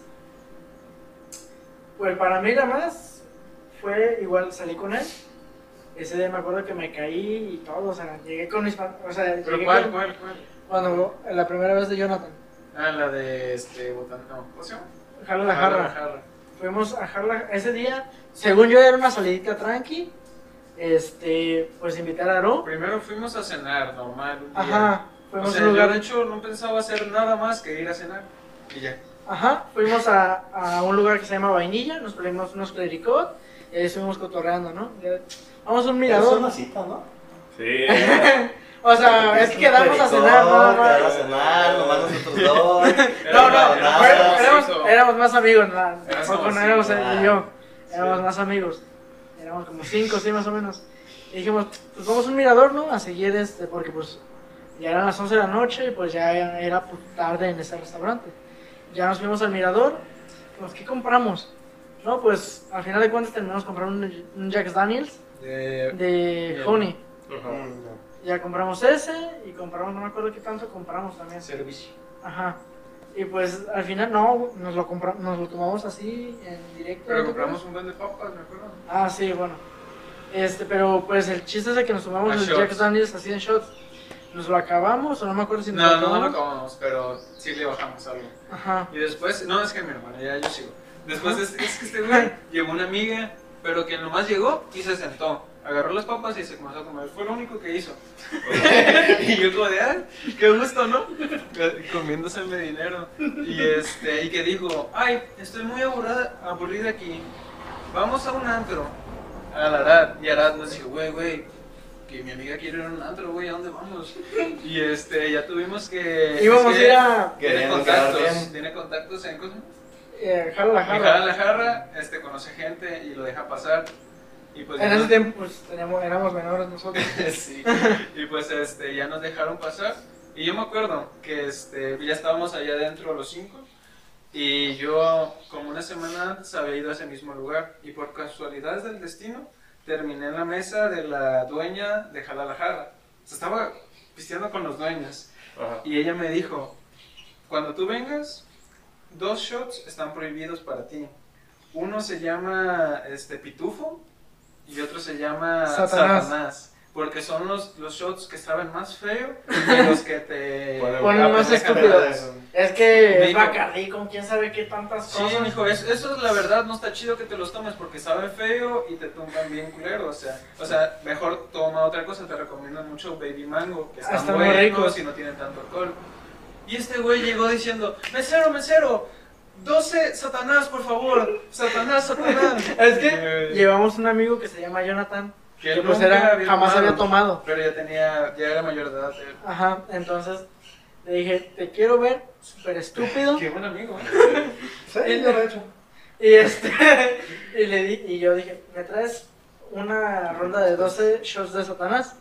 Pues para mí la más fue igual salí con él. Ese día me acuerdo que me caí y todo, o sea, llegué con mis. O sea, ¿Pero cuál, con- cuál, cuál? Cuando la primera vez de Jonathan, Ah, la de este botán. No, ¿cómo se llama? Jala la jarra. jarra. Fuimos a Jarla ese día, según yo era una salidita tranqui. Este, pues invitar a Aro. Primero fuimos a cenar, normal. un día. Ajá, O fuimos sea, a un yo lugar. de hecho no pensaba hacer nada más que ir a cenar. Y ya. Ajá, fuimos a, a un lugar que se llama Vainilla, nos pedimos unos clericot y ahí estuvimos cotorreando, ¿no? Vamos a un Es mirador. una cita, ¿no? Sí, *laughs* O sea, es que quedamos a cenar, nada Quedar a más. cenar, nomás nosotros dos. *laughs* No, no, éramos, éramos más amigos, nada, Éramos no éramos él ah. y yo, éramos Sí. más amigos. Éramos como cinco, sí, más o menos. Y dijimos, pues vamos a un mirador, ¿no? A seguir este, porque pues ya eran las 11 de la noche y pues ya era pues, tarde en ese restaurante. Ya nos fuimos al mirador, pues ¿qué compramos? No, pues al final de cuentas terminamos comprando un, un Jack Daniels De... de. Honey. Ajá. Mm, Ya compramos ese y compramos, no me acuerdo qué tanto compramos también. servicio. Ajá. Y pues al final no, nos lo compramos, nos lo tomamos así en directo. Pero ¿no te compramos un buen de papas, me acuerdo. Ah, sí, bueno. Este, pero pues el chiste es de que nos tomamos Ah, el shots. Jack Daniels así en shots. Nos lo acabamos o no me acuerdo si nos No, lo no, no lo acabamos. acabamos, pero sí le bajamos algo. Ajá. Y después, no, es que mi hermana, ya yo sigo. Después es, es que este güey llevó una amiga, pero que nomás llegó y se sentó agarró las papas y se comenzó a comer. Fue lo único que hizo. *laughs* y yo como de, ay, qué gusto, ¿no? Comiéndoseme dinero. Y, este, y que dijo, ay, estoy muy aburrida, aburrida aquí. Vamos a un antro. A la Arad. Y Arad nos dijo, güey, güey, que mi amiga quiere ir a un antro, güey, ¿a dónde vamos? Y este, ya tuvimos que... Íbamos es a que ir a Tiene contactos, tiene contactos en cosas. eh, Jala la Y jala jarra. la jarra, este, conoce gente y lo deja pasar. Y pues En ese nos- tiempo pues teníamos, éramos menores nosotros. *laughs* sí. Y pues este, ya nos dejaron pasar. Y yo me acuerdo que este, ya estábamos allá adentro los cinco. Y yo, como una semana antes, había ido a ese mismo lugar. Y por casualidades del destino, terminé en la mesa de la dueña de Jalalajara. O sea, estaba pisteando con los dueños. Ajá. Y ella me dijo, cuando tú vengas, dos shots están prohibidos para ti. Uno se llama este, Pitufo y otro se llama Satanás. Satanás. Porque son los, los shots que saben más feo *laughs* que los que te... Ponen más estúpidos. Es que es Bacardí con quién sabe qué tantas Sí, cosas. mijo, es- eso es la verdad, no está chido que te los tomes porque sabe feo y te tumban bien culero, o sea, o sea, mejor toma otra cosa, te recomiendo mucho Baby Mango, que están, Están muy ricos. y no tienen tanto alcohol. Y este güey llegó diciendo, mesero, mesero, 12 Satanás, por favor, Satanás, Satanás. *laughs* Es que llevamos un amigo que se llama Jonathan, que él pues era, había jamás tomado, había tomado. Pero ya tenía, ya era mayor de edad. él. Ajá, entonces le dije, te quiero ver súper estúpido. Qué buen amigo. ¿eh? *laughs* Sí, yo lo he hecho. Y este, *laughs* y, le di, y yo dije, ¿me traes una ronda de 12 shots de Satanás?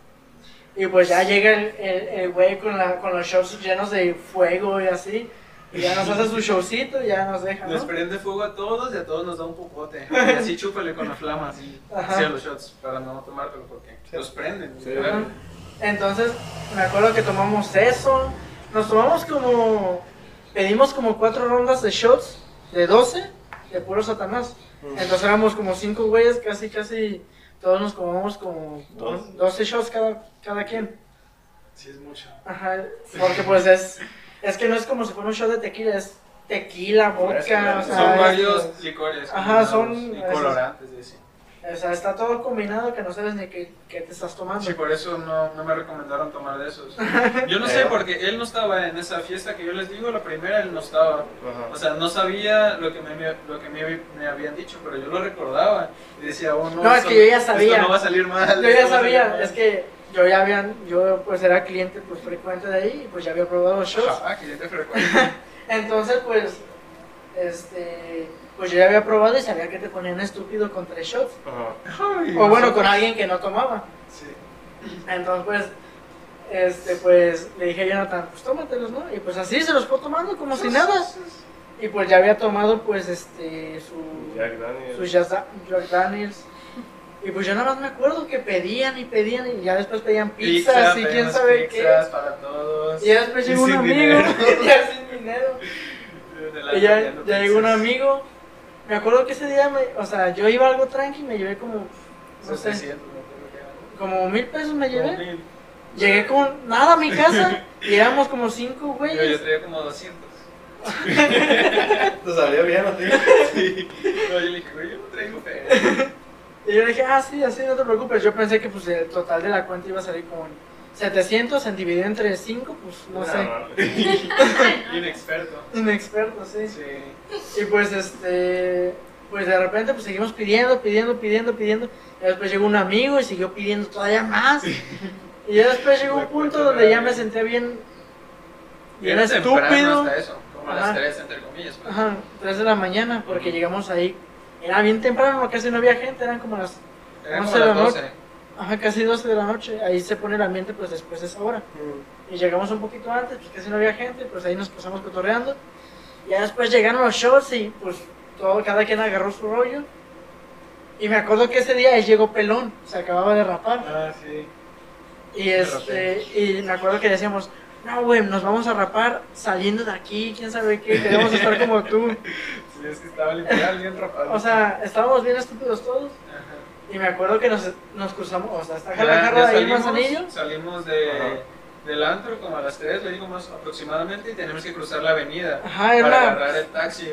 Y pues ya llega el, el, el güey con, la, con los shots llenos de fuego y así. Y ya nos hace su showcito y ya nos deja, Les ¿no? prende fuego a todos y a todos nos da un popote. Y *laughs* así chúpale con la flama, así, Ajá. hacia los shots, para no tomártelo porque los prenden. Sí. Entonces, me acuerdo que tomamos eso. Nos tomamos como. Pedimos como cuatro rondas de shots de 12 de puro Satanás. Entonces éramos como cinco güeyes, casi, casi. Todos nos comamos como Dos. 12 shots cada, cada quien. Sí, es mucho. Ajá, porque pues es. Es que no es como si fuera un shot de tequila, es tequila, vodka, o sea. Son es- varios licores. Ajá, son Y colorantes, y así. O sea, está todo combinado que no sabes ni qué, qué te estás tomando. Sí, por eso no, no me recomendaron tomar de esos. *laughs* Yo no sé, Pero- porque él no estaba en esa fiesta que yo les digo, la primera él no estaba. Ajá. O sea, no sabía lo que me, lo que me, me habían dicho, pero yo lo recordaba. Y decía, oh no, No, es esto- que yo ya sabía. Esto no va a salir mal. Yo ya *laughs* sabía, es que yo ya habían, yo pues era cliente pues frecuente de ahí y pues ya había probado los shots. Ajá, que ya te frecuento. *laughs* Entonces pues, este, pues yo ya había probado y sabía que te ponían estúpido con tres shots. Ajá. Ay, O bueno, con alguien que no tomaba. Sí. Entonces pues, este, pues le dije a Jonathan, pues tómatelos, ¿no? Y pues así se los fue tomando como si nada. Y pues ya había tomado pues este, su... Jack Daniels. sus Jack Jack Daniels. Y pues yo nada más me acuerdo que pedían y pedían y ya después pedían pizzas Pizza, y quién sabe pizzas para todos. qué. Y ya después Y llegó un amigo, *laughs* ya sin dinero. Y ya, llegó un amigo. Me acuerdo que ese día, me, o sea, yo iba algo tranqui, me llevé como, no sé, 700, me acuerdo que era. como mil pesos me llevé. mil. Llegué con nada a mi casa y éramos como cinco Yo, yo güeyes. traía como 200. *laughs* Te salió bien a ti. *laughs* Sí. No, yo le dije, güey, yo no traigo fe. Y yo le dije, ah, sí, así, no te preocupes. Yo pensé que pues el total de la cuenta iba a salir como 700, en dividido entre 5, pues no sé. *laughs* Inexperto. Inexperto, sí. Sí. Y pues este, pues de repente pues seguimos pidiendo, pidiendo, pidiendo, pidiendo. Y después llegó un amigo y siguió pidiendo todavía más. Y ya después llegó un punto donde ya me senté bien, bien Era temprano estúpido. hasta eso, como a Ajá. las 3 entre comillas. pues. Ajá, 3 de la mañana, porque llegamos ahí. Era bien temprano, casi no había gente, eran como las, Era once como de las la 12. ajá, casi 12 de la noche. Ahí se pone el ambiente pues después de esa hora. Y llegamos un poquito antes, pues casi no había gente, pues ahí nos pasamos cotorreando. Y ya después llegaron los shows y pues todo, cada quien agarró su rollo. Y me acuerdo que ese día ahí llegó pelón, se acababa de rapar. Ah, sí. Y este, y me acuerdo que decíamos, no güey, nos vamos a rapar saliendo de aquí, quién sabe qué, queremos estar como tú. *laughs* Sí, es que estaba literal bien rapado. O sea, estábamos bien estúpidos todos. Ajá. Y me acuerdo que nos, nos cruzamos, o sea, está Ya- la jarra ahí en salimos, Manzanillo. salimos de, Ajá. del antro como a las 3, le digo más aproximadamente, y tenemos que cruzar la avenida Ajá, para una- agarrar el taxi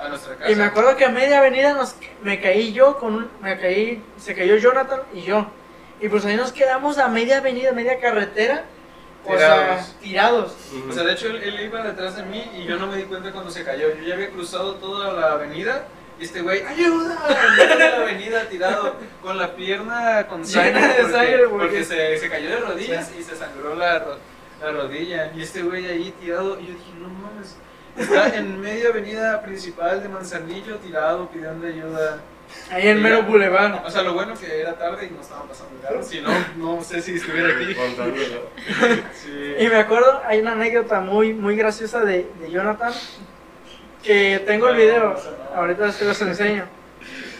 a nuestra casa. Y me acuerdo que a media avenida nos, me caí yo con un, me caí, se cayó Jonathan y yo. Y pues ahí nos quedamos a media avenida, media carretera. O Tirados. sea, tirados. O sea, de hecho, él, él iba detrás de mí y yo no me di cuenta cuando se cayó. Yo ya había cruzado toda la avenida y este güey, ¡ayuda! En la avenida tirado, con la pierna con sangre. De porque, sangre, porque- porque se, se cayó de rodillas y se sangró la, la rodilla. Y este güey ahí tirado, y yo dije, no mames. Está en media avenida principal de Manzanillo tirado pidiendo ayuda. Ahí en mero boulevard. O sea, lo bueno que era tarde y no estaban pasando carros. Si no, no sé si estuviera aquí. Sí. Y me acuerdo, hay una anécdota muy, muy graciosa de, de Jonathan. Que tengo el video, ahorita se los enseño.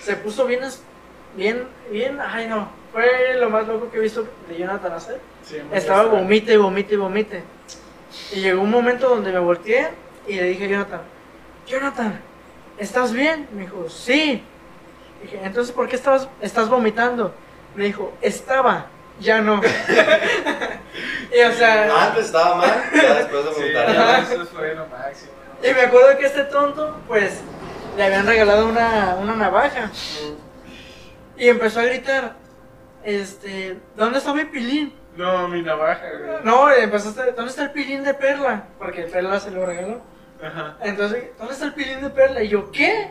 Se puso bien, bien, bien, ay no. Fue lo más loco que he visto de Jonathan hacer. Sí, Estaba extraño. vomite y vomite y vomite. Y llegó un momento donde me volteé y le dije a Jonathan, Jonathan, ¿estás bien? Me dijo, sí. Dije, entonces, ¿por qué estabas, estás vomitando? Me dijo, estaba, ya no. *laughs* y o sea, Antes estaba mal, ya después de Sí, vomitar ya eso fue lo máximo. ¿no? y me acuerdo que este tonto, pues, le habían regalado una, una navaja. Y empezó a gritar, este, ¿dónde está mi pilín? No, mi navaja, güey. No, estar, ¿dónde está el pilín de perla? Porque perla se lo regaló. Ajá. Entonces, ¿dónde está el pilín de perla? Y yo, ¿qué?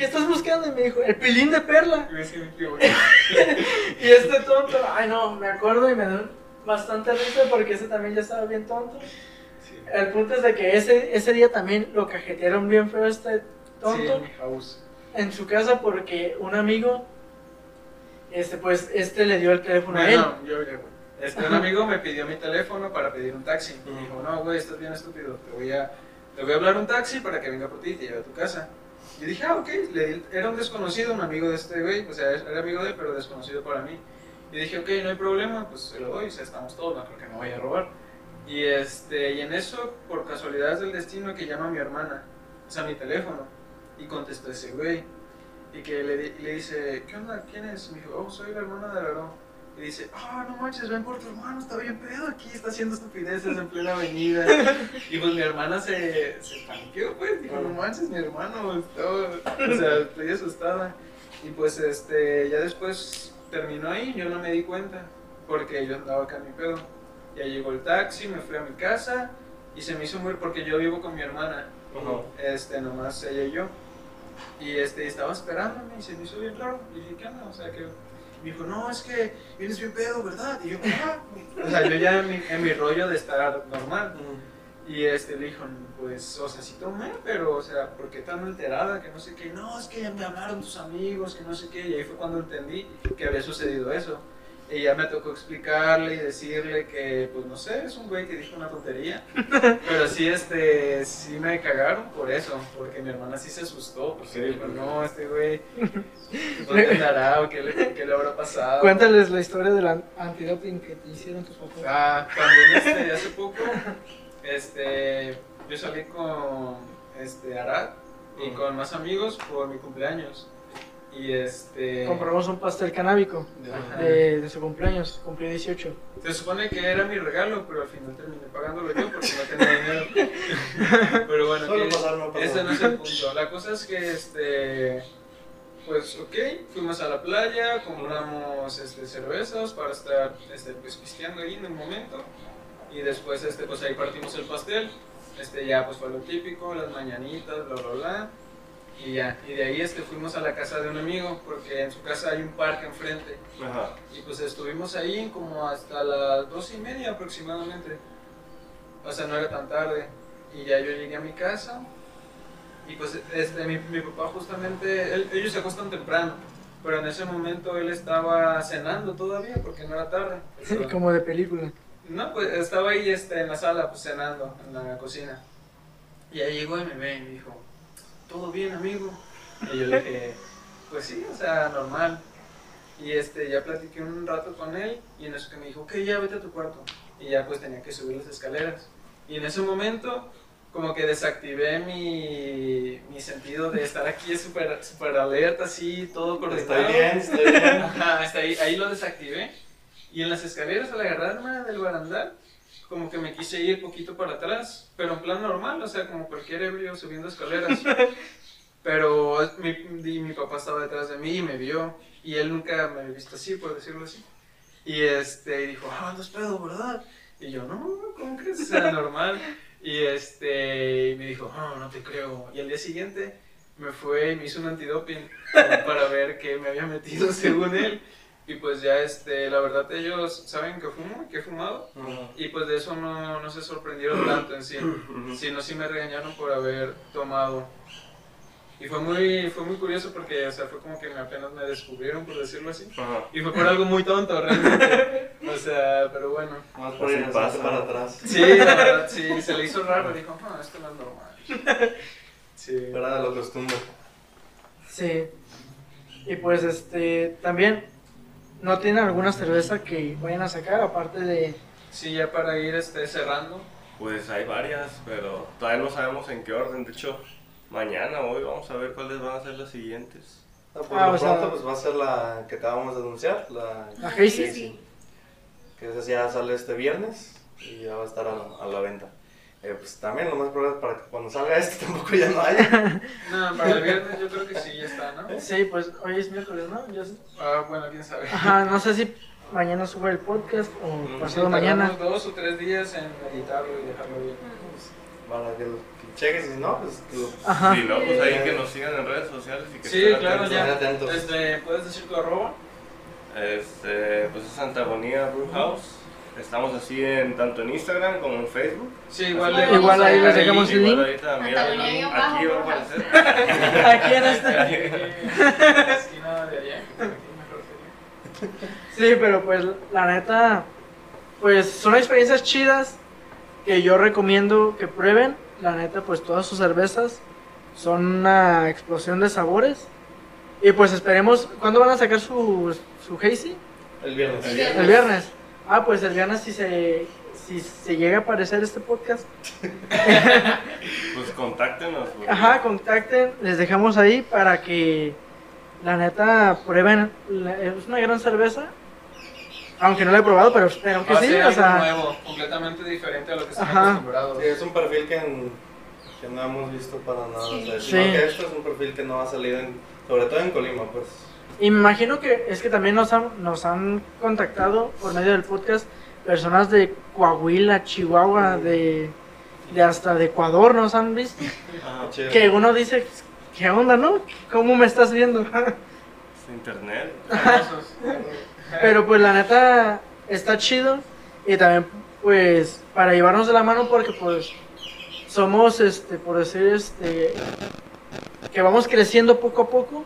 ¿Qué estás buscando? Y me dijo, el pilín de perla. Y *laughs* este tonto, ay no, me acuerdo y me dio bastante risa porque ese también ya estaba bien tonto. Sí. El punto es de que ese, ese día también lo cajetearon bien feo este tonto Sí, mi house. en su casa porque un amigo, este pues, este le dio el teléfono a él. No, yo güey. Este, un amigo me pidió mi teléfono para pedir un taxi. Y me dijo, no, güey, estás bien estúpido. Te voy a, te voy a hablar un taxi para que venga por ti y te lleve a tu casa. Y dije, ah, ok. Le era un desconocido, un amigo de este güey. O sea, era amigo de él, pero desconocido para mí. Y dije, ok, no hay problema, pues se lo doy. O sea, estamos todos, no creo que me vaya a robar. Y, este, y en eso, por casualidades del destino, que llama a mi hermana. O sea, mi teléfono. Y contestó ese güey. Y que le, y le dice, ¿qué onda? ¿Quién es? Me dijo, oh, soy la hermana de Aarón. Y dice, ah, no manches, ven por tu hermano, está bien pedo aquí, está haciendo estupideces en plena avenida. y pues mi hermana se, se paniqueó, pues, dijo, no manches, mi hermano, está- o sea, estoy asustada. Y pues, este, ya después terminó ahí, yo no me di cuenta, porque yo andaba acá en mi pedo. Ya llegó el taxi, me fui a mi casa, y se me hizo muy, porque yo vivo con mi hermana, Ajá. este, nomás ella y yo. Y este, estaba esperándome y se me hizo bien raro. Y dije, ¿qué onda? O sea, que me dijo, no, es que vienes bien pedo, ¿verdad? Y yo, ah. O sea, yo ya en mi, en mi rollo de estar normal. Y este, le dijo, pues, o sea, sí tomé, pero, o sea, ¿por qué tan alterada? Que no sé qué. No, es que me hablaron tus amigos, que no sé qué. Y ahí fue cuando entendí que había sucedido eso. Y ya me tocó explicarle y decirle que, pues no sé, es un güey que dijo una tontería. *laughs* Pero sí, este, sí me cagaron por eso, porque mi hermana sí se asustó. Porque Sí, dijo, no, este güey, *laughs* ¿dónde andará o qué le, qué le habrá pasado? Cuéntales la historia del an- antidoping que te hicieron tus papás. Ah, también este, hace poco, este, yo salí con este, Arad y con más amigos por mi cumpleaños. Y este... Compramos un pastel canábico de, de su cumpleaños, cumplió 18. Se supone que era mi regalo, pero al final terminé pagándolo yo porque no tenía dinero. *laughs* Pero bueno, Solo que ese no es el punto. La cosa es que, este, pues, ok, fuimos a la playa, compramos este, cervezas para estar este, pues, pisteando ahí en el momento. Y después, este, pues ahí partimos el pastel. Este, ya pues fue lo típico, las mañanitas, bla, bla, bla. Y ya, y de ahí este, fuimos a la casa de un amigo, porque en su casa hay un parque enfrente. Ajá. Y pues estuvimos ahí como hasta las dos y media aproximadamente. O sea, no era tan tarde. Y ya yo llegué a mi casa. Y pues este, mi, mi papá justamente, él- ellos se acuestan temprano. Pero en ese momento él estaba cenando todavía porque no era tarde. Pero- Como de película. no, pues estaba ahí este, en la sala, pues cenando, en la cocina. Y ahí llegó y me ve y me dijo, ¿todo bien, amigo? Y yo le dije, pues sí, o sea, normal. Y este, ya platiqué un rato con él y en eso que me dijo, ok, ya vete a tu cuarto. Y ya pues tenía que subir las escaleras. Y en ese momento como que desactivé mi, mi sentido de estar aquí súper super alerta, así, todo coordinado. Estoy bien, estoy bien. *laughs* Ajá, hasta ahí, ahí lo desactivé. Y en las escaleras, al agarrarme del barandal, como que me quise ir poquito para atrás, pero en plan normal, o sea, como cualquier ebrio subiendo escaleras. *laughs* Pero mi, mi papá estaba detrás de mí y me vio, y él nunca me había visto así, por decirlo así. Y este, dijo, ah, no es pedo, ¿verdad? Y yo, no, ¿cómo crees? O sea, normal. Y este, me dijo, no, no te creo. Y al día siguiente me fue y me hizo un antidoping para ver qué me había metido *laughs* según él. Y pues ya, este, la verdad ellos saben que fumo, que he fumado. Y pues de eso no, no se sorprendieron tanto en sí, sino sí me regañaron por haber tomado. Y fue muy, fue muy curioso porque, o sea, fue como que me apenas me descubrieron, por decirlo así. Ajá. Y fue por algo muy tonto, realmente. O sea, pero bueno. Más por ir pasa. para atrás. Sí, la verdad, sí, se le hizo raro. Dijo, no, esto no es normal. Sí. De lo costumbre. Sí. Y pues este también no tienen alguna cerveza que vayan a sacar aparte de Sí, ya para ir este, cerrando. Pues hay varias, pero todavía no sabemos en qué orden. De hecho, mañana o hoy vamos a ver cuáles van a ser las siguientes. Ah, por Ah, lo o sea- pronto, pues va a ser la que acabamos de anunciar, la la Hazy. Que esa ya sale este viernes y ya va a estar a, la- a la venta. Eh, pues también lo más probable es para que cuando salga este *laughs* tampoco ya no haya. No, para el viernes yo creo que sí, ya está, ¿no? Sí, pues hoy es miércoles, ¿no? Yo sé- Ah, bueno, quién sabe. Ajá, no sé si mañana sube el podcast o Mm, pasado Sí, mañana. dos o tres días en editarlo y dejarlo bien. Para que lo que cheques y si no, pues que lo- Ajá. Si no, pues ahí que nos sigan en redes sociales y que Sí, estén claro, atentos. ya. Estén atentos. Este, ¿Puedes decir tu arroba? Este, pues es Santa Bonía Brew House. Estamos así en tanto en Instagram como en Facebook. Sí, igual, Así ahí les dejamos el link. ahorita, mira, aquí, va a aparecer. *laughs* Aquí en este. En la esquina de allá. Sí, pero pues la neta, pues son experiencias chidas que yo recomiendo que prueben. La neta, pues todas sus cervezas son una explosión de sabores. Y pues esperemos, ¿cuándo van a sacar su, su Hazy? el viernes. El viernes. El viernes. Ah, pues el viernes si se, si se llega a aparecer este podcast. *laughs* Pues contáctenos. porque- Ajá, contacten, les dejamos ahí para que la neta prueben. la- Es una gran cerveza. Aunque no la he probado, pero espero que Va a sí. ser O algo sea, nuevo, completamente diferente a lo que estamos Ajá. acostumbrados. Sí, es un perfil que, en- que no hemos visto para nada. O sea, Sí. sino que esto es un perfil que no ha salido, en, sobre todo en Colima, pues. Y me imagino que es que también nos han, nos han contactado por medio del podcast personas de Coahuila, Chihuahua, de, de hasta de Ecuador nos han visto. Chido. Que uno dice, ¿qué onda, no? ¿Cómo me estás viendo? Internet. *laughs* Pero pues la neta está chido y también pues para llevarnos de la mano porque pues somos este por decir este que vamos creciendo poco a poco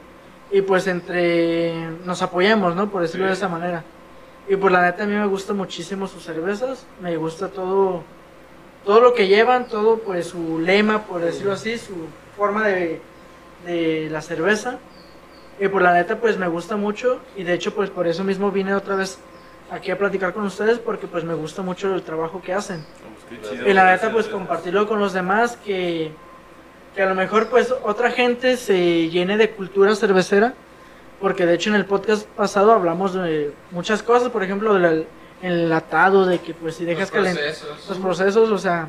y pues entre nos apoyamos, ¿no? Por decirlo de Sí. esa manera. Y pues la neta a mí me gusta muchísimo sus cervezas, me gusta todo todo lo que llevan, todo pues su lema, por decirlo así, su forma de, de la cerveza. Y por la neta, pues me gusta mucho. Y de hecho, pues por eso mismo vine otra vez aquí a platicar con ustedes. Porque pues me gusta mucho el trabajo que hacen. Pues, qué chido Y la neta, pues compartirlo con los demás. Que, que a lo mejor, pues otra gente se llene de cultura cervecera. Porque de hecho, en el podcast pasado hablamos de muchas cosas. Por ejemplo, del el atado, de que pues si dejas procesos. los procesos. O sea,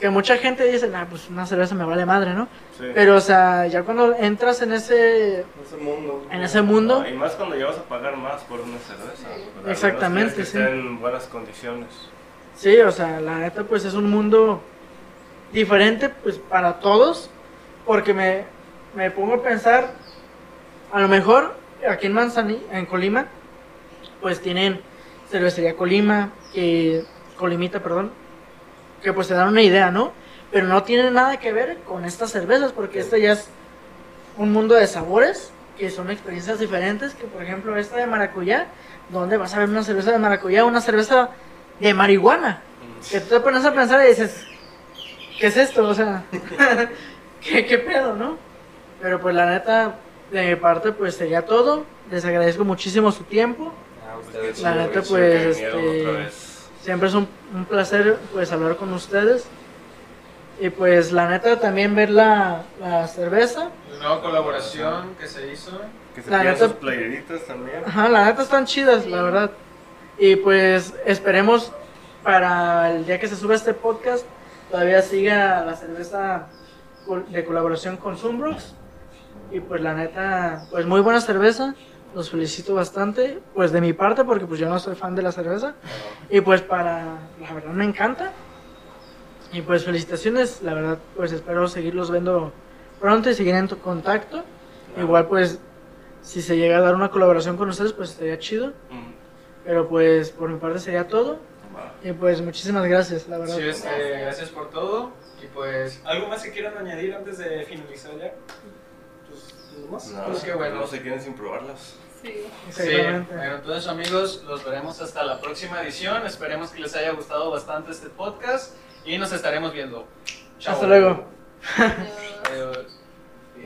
que mucha gente dice, nah, pues una cerveza me vale madre, ¿no? Sí. Pero, o sea, ya cuando entras en ese En ese mundo. en ese mundo, No, y más cuando ya vas a pagar más por una cerveza. Exactamente, sí. que esté en buenas condiciones. sí, o sea, la neta pues es un mundo diferente pues para todos, porque me, me pongo a pensar, a lo mejor aquí en Manzanillo, en Colima, pues tienen cervecería Colima, que, Colimita, perdón, que pues te dan una idea, ¿no? Pero no tiene nada que ver con estas cervezas, porque este ya es un mundo de sabores, que son experiencias diferentes, que por ejemplo esta de maracuyá, donde vas a ver una cerveza de maracuyá, una cerveza de marihuana, que tú te pones a pensar y dices, ¿qué es esto? O sea, *laughs* ¿qué, qué pedo, no? Pero pues la neta, de mi parte pues sería todo, les agradezco muchísimo su tiempo, Ah, ustedes La neta, pues, este, siempre es un, un placer pues hablar con ustedes. Y pues la neta también ver la, la cerveza. La nueva colaboración que se hizo. Que se la neta- sus playeritas también. Ajá, la neta están chidas, la verdad. Y pues esperemos para el día que se suba este podcast todavía siga la cerveza de colaboración con Sunbrooks. Y pues la neta, pues muy buena cerveza, los felicito bastante, pues de mi parte, porque pues yo no soy fan de la cerveza. Y pues para, la verdad me encanta. Y pues felicitaciones, la verdad pues espero seguirlos viendo pronto y seguir en tu contacto. Igual pues si se llega a dar una colaboración con ustedes pues estaría chido. Pero pues por mi parte sería todo. Y pues muchísimas gracias, la verdad. Sí, este, gracias por todo. Y pues, ¿algo más que quieran añadir antes de finalizar ya? Pues. No, Pues qué bueno. No se quieren sin probarlas. Sí. Sí, Exactamente. bueno, entonces amigos, los veremos hasta la próxima edición. Esperemos que les haya gustado bastante este podcast y nos estaremos viendo. Chao. Hasta luego. Adiós. Adiós.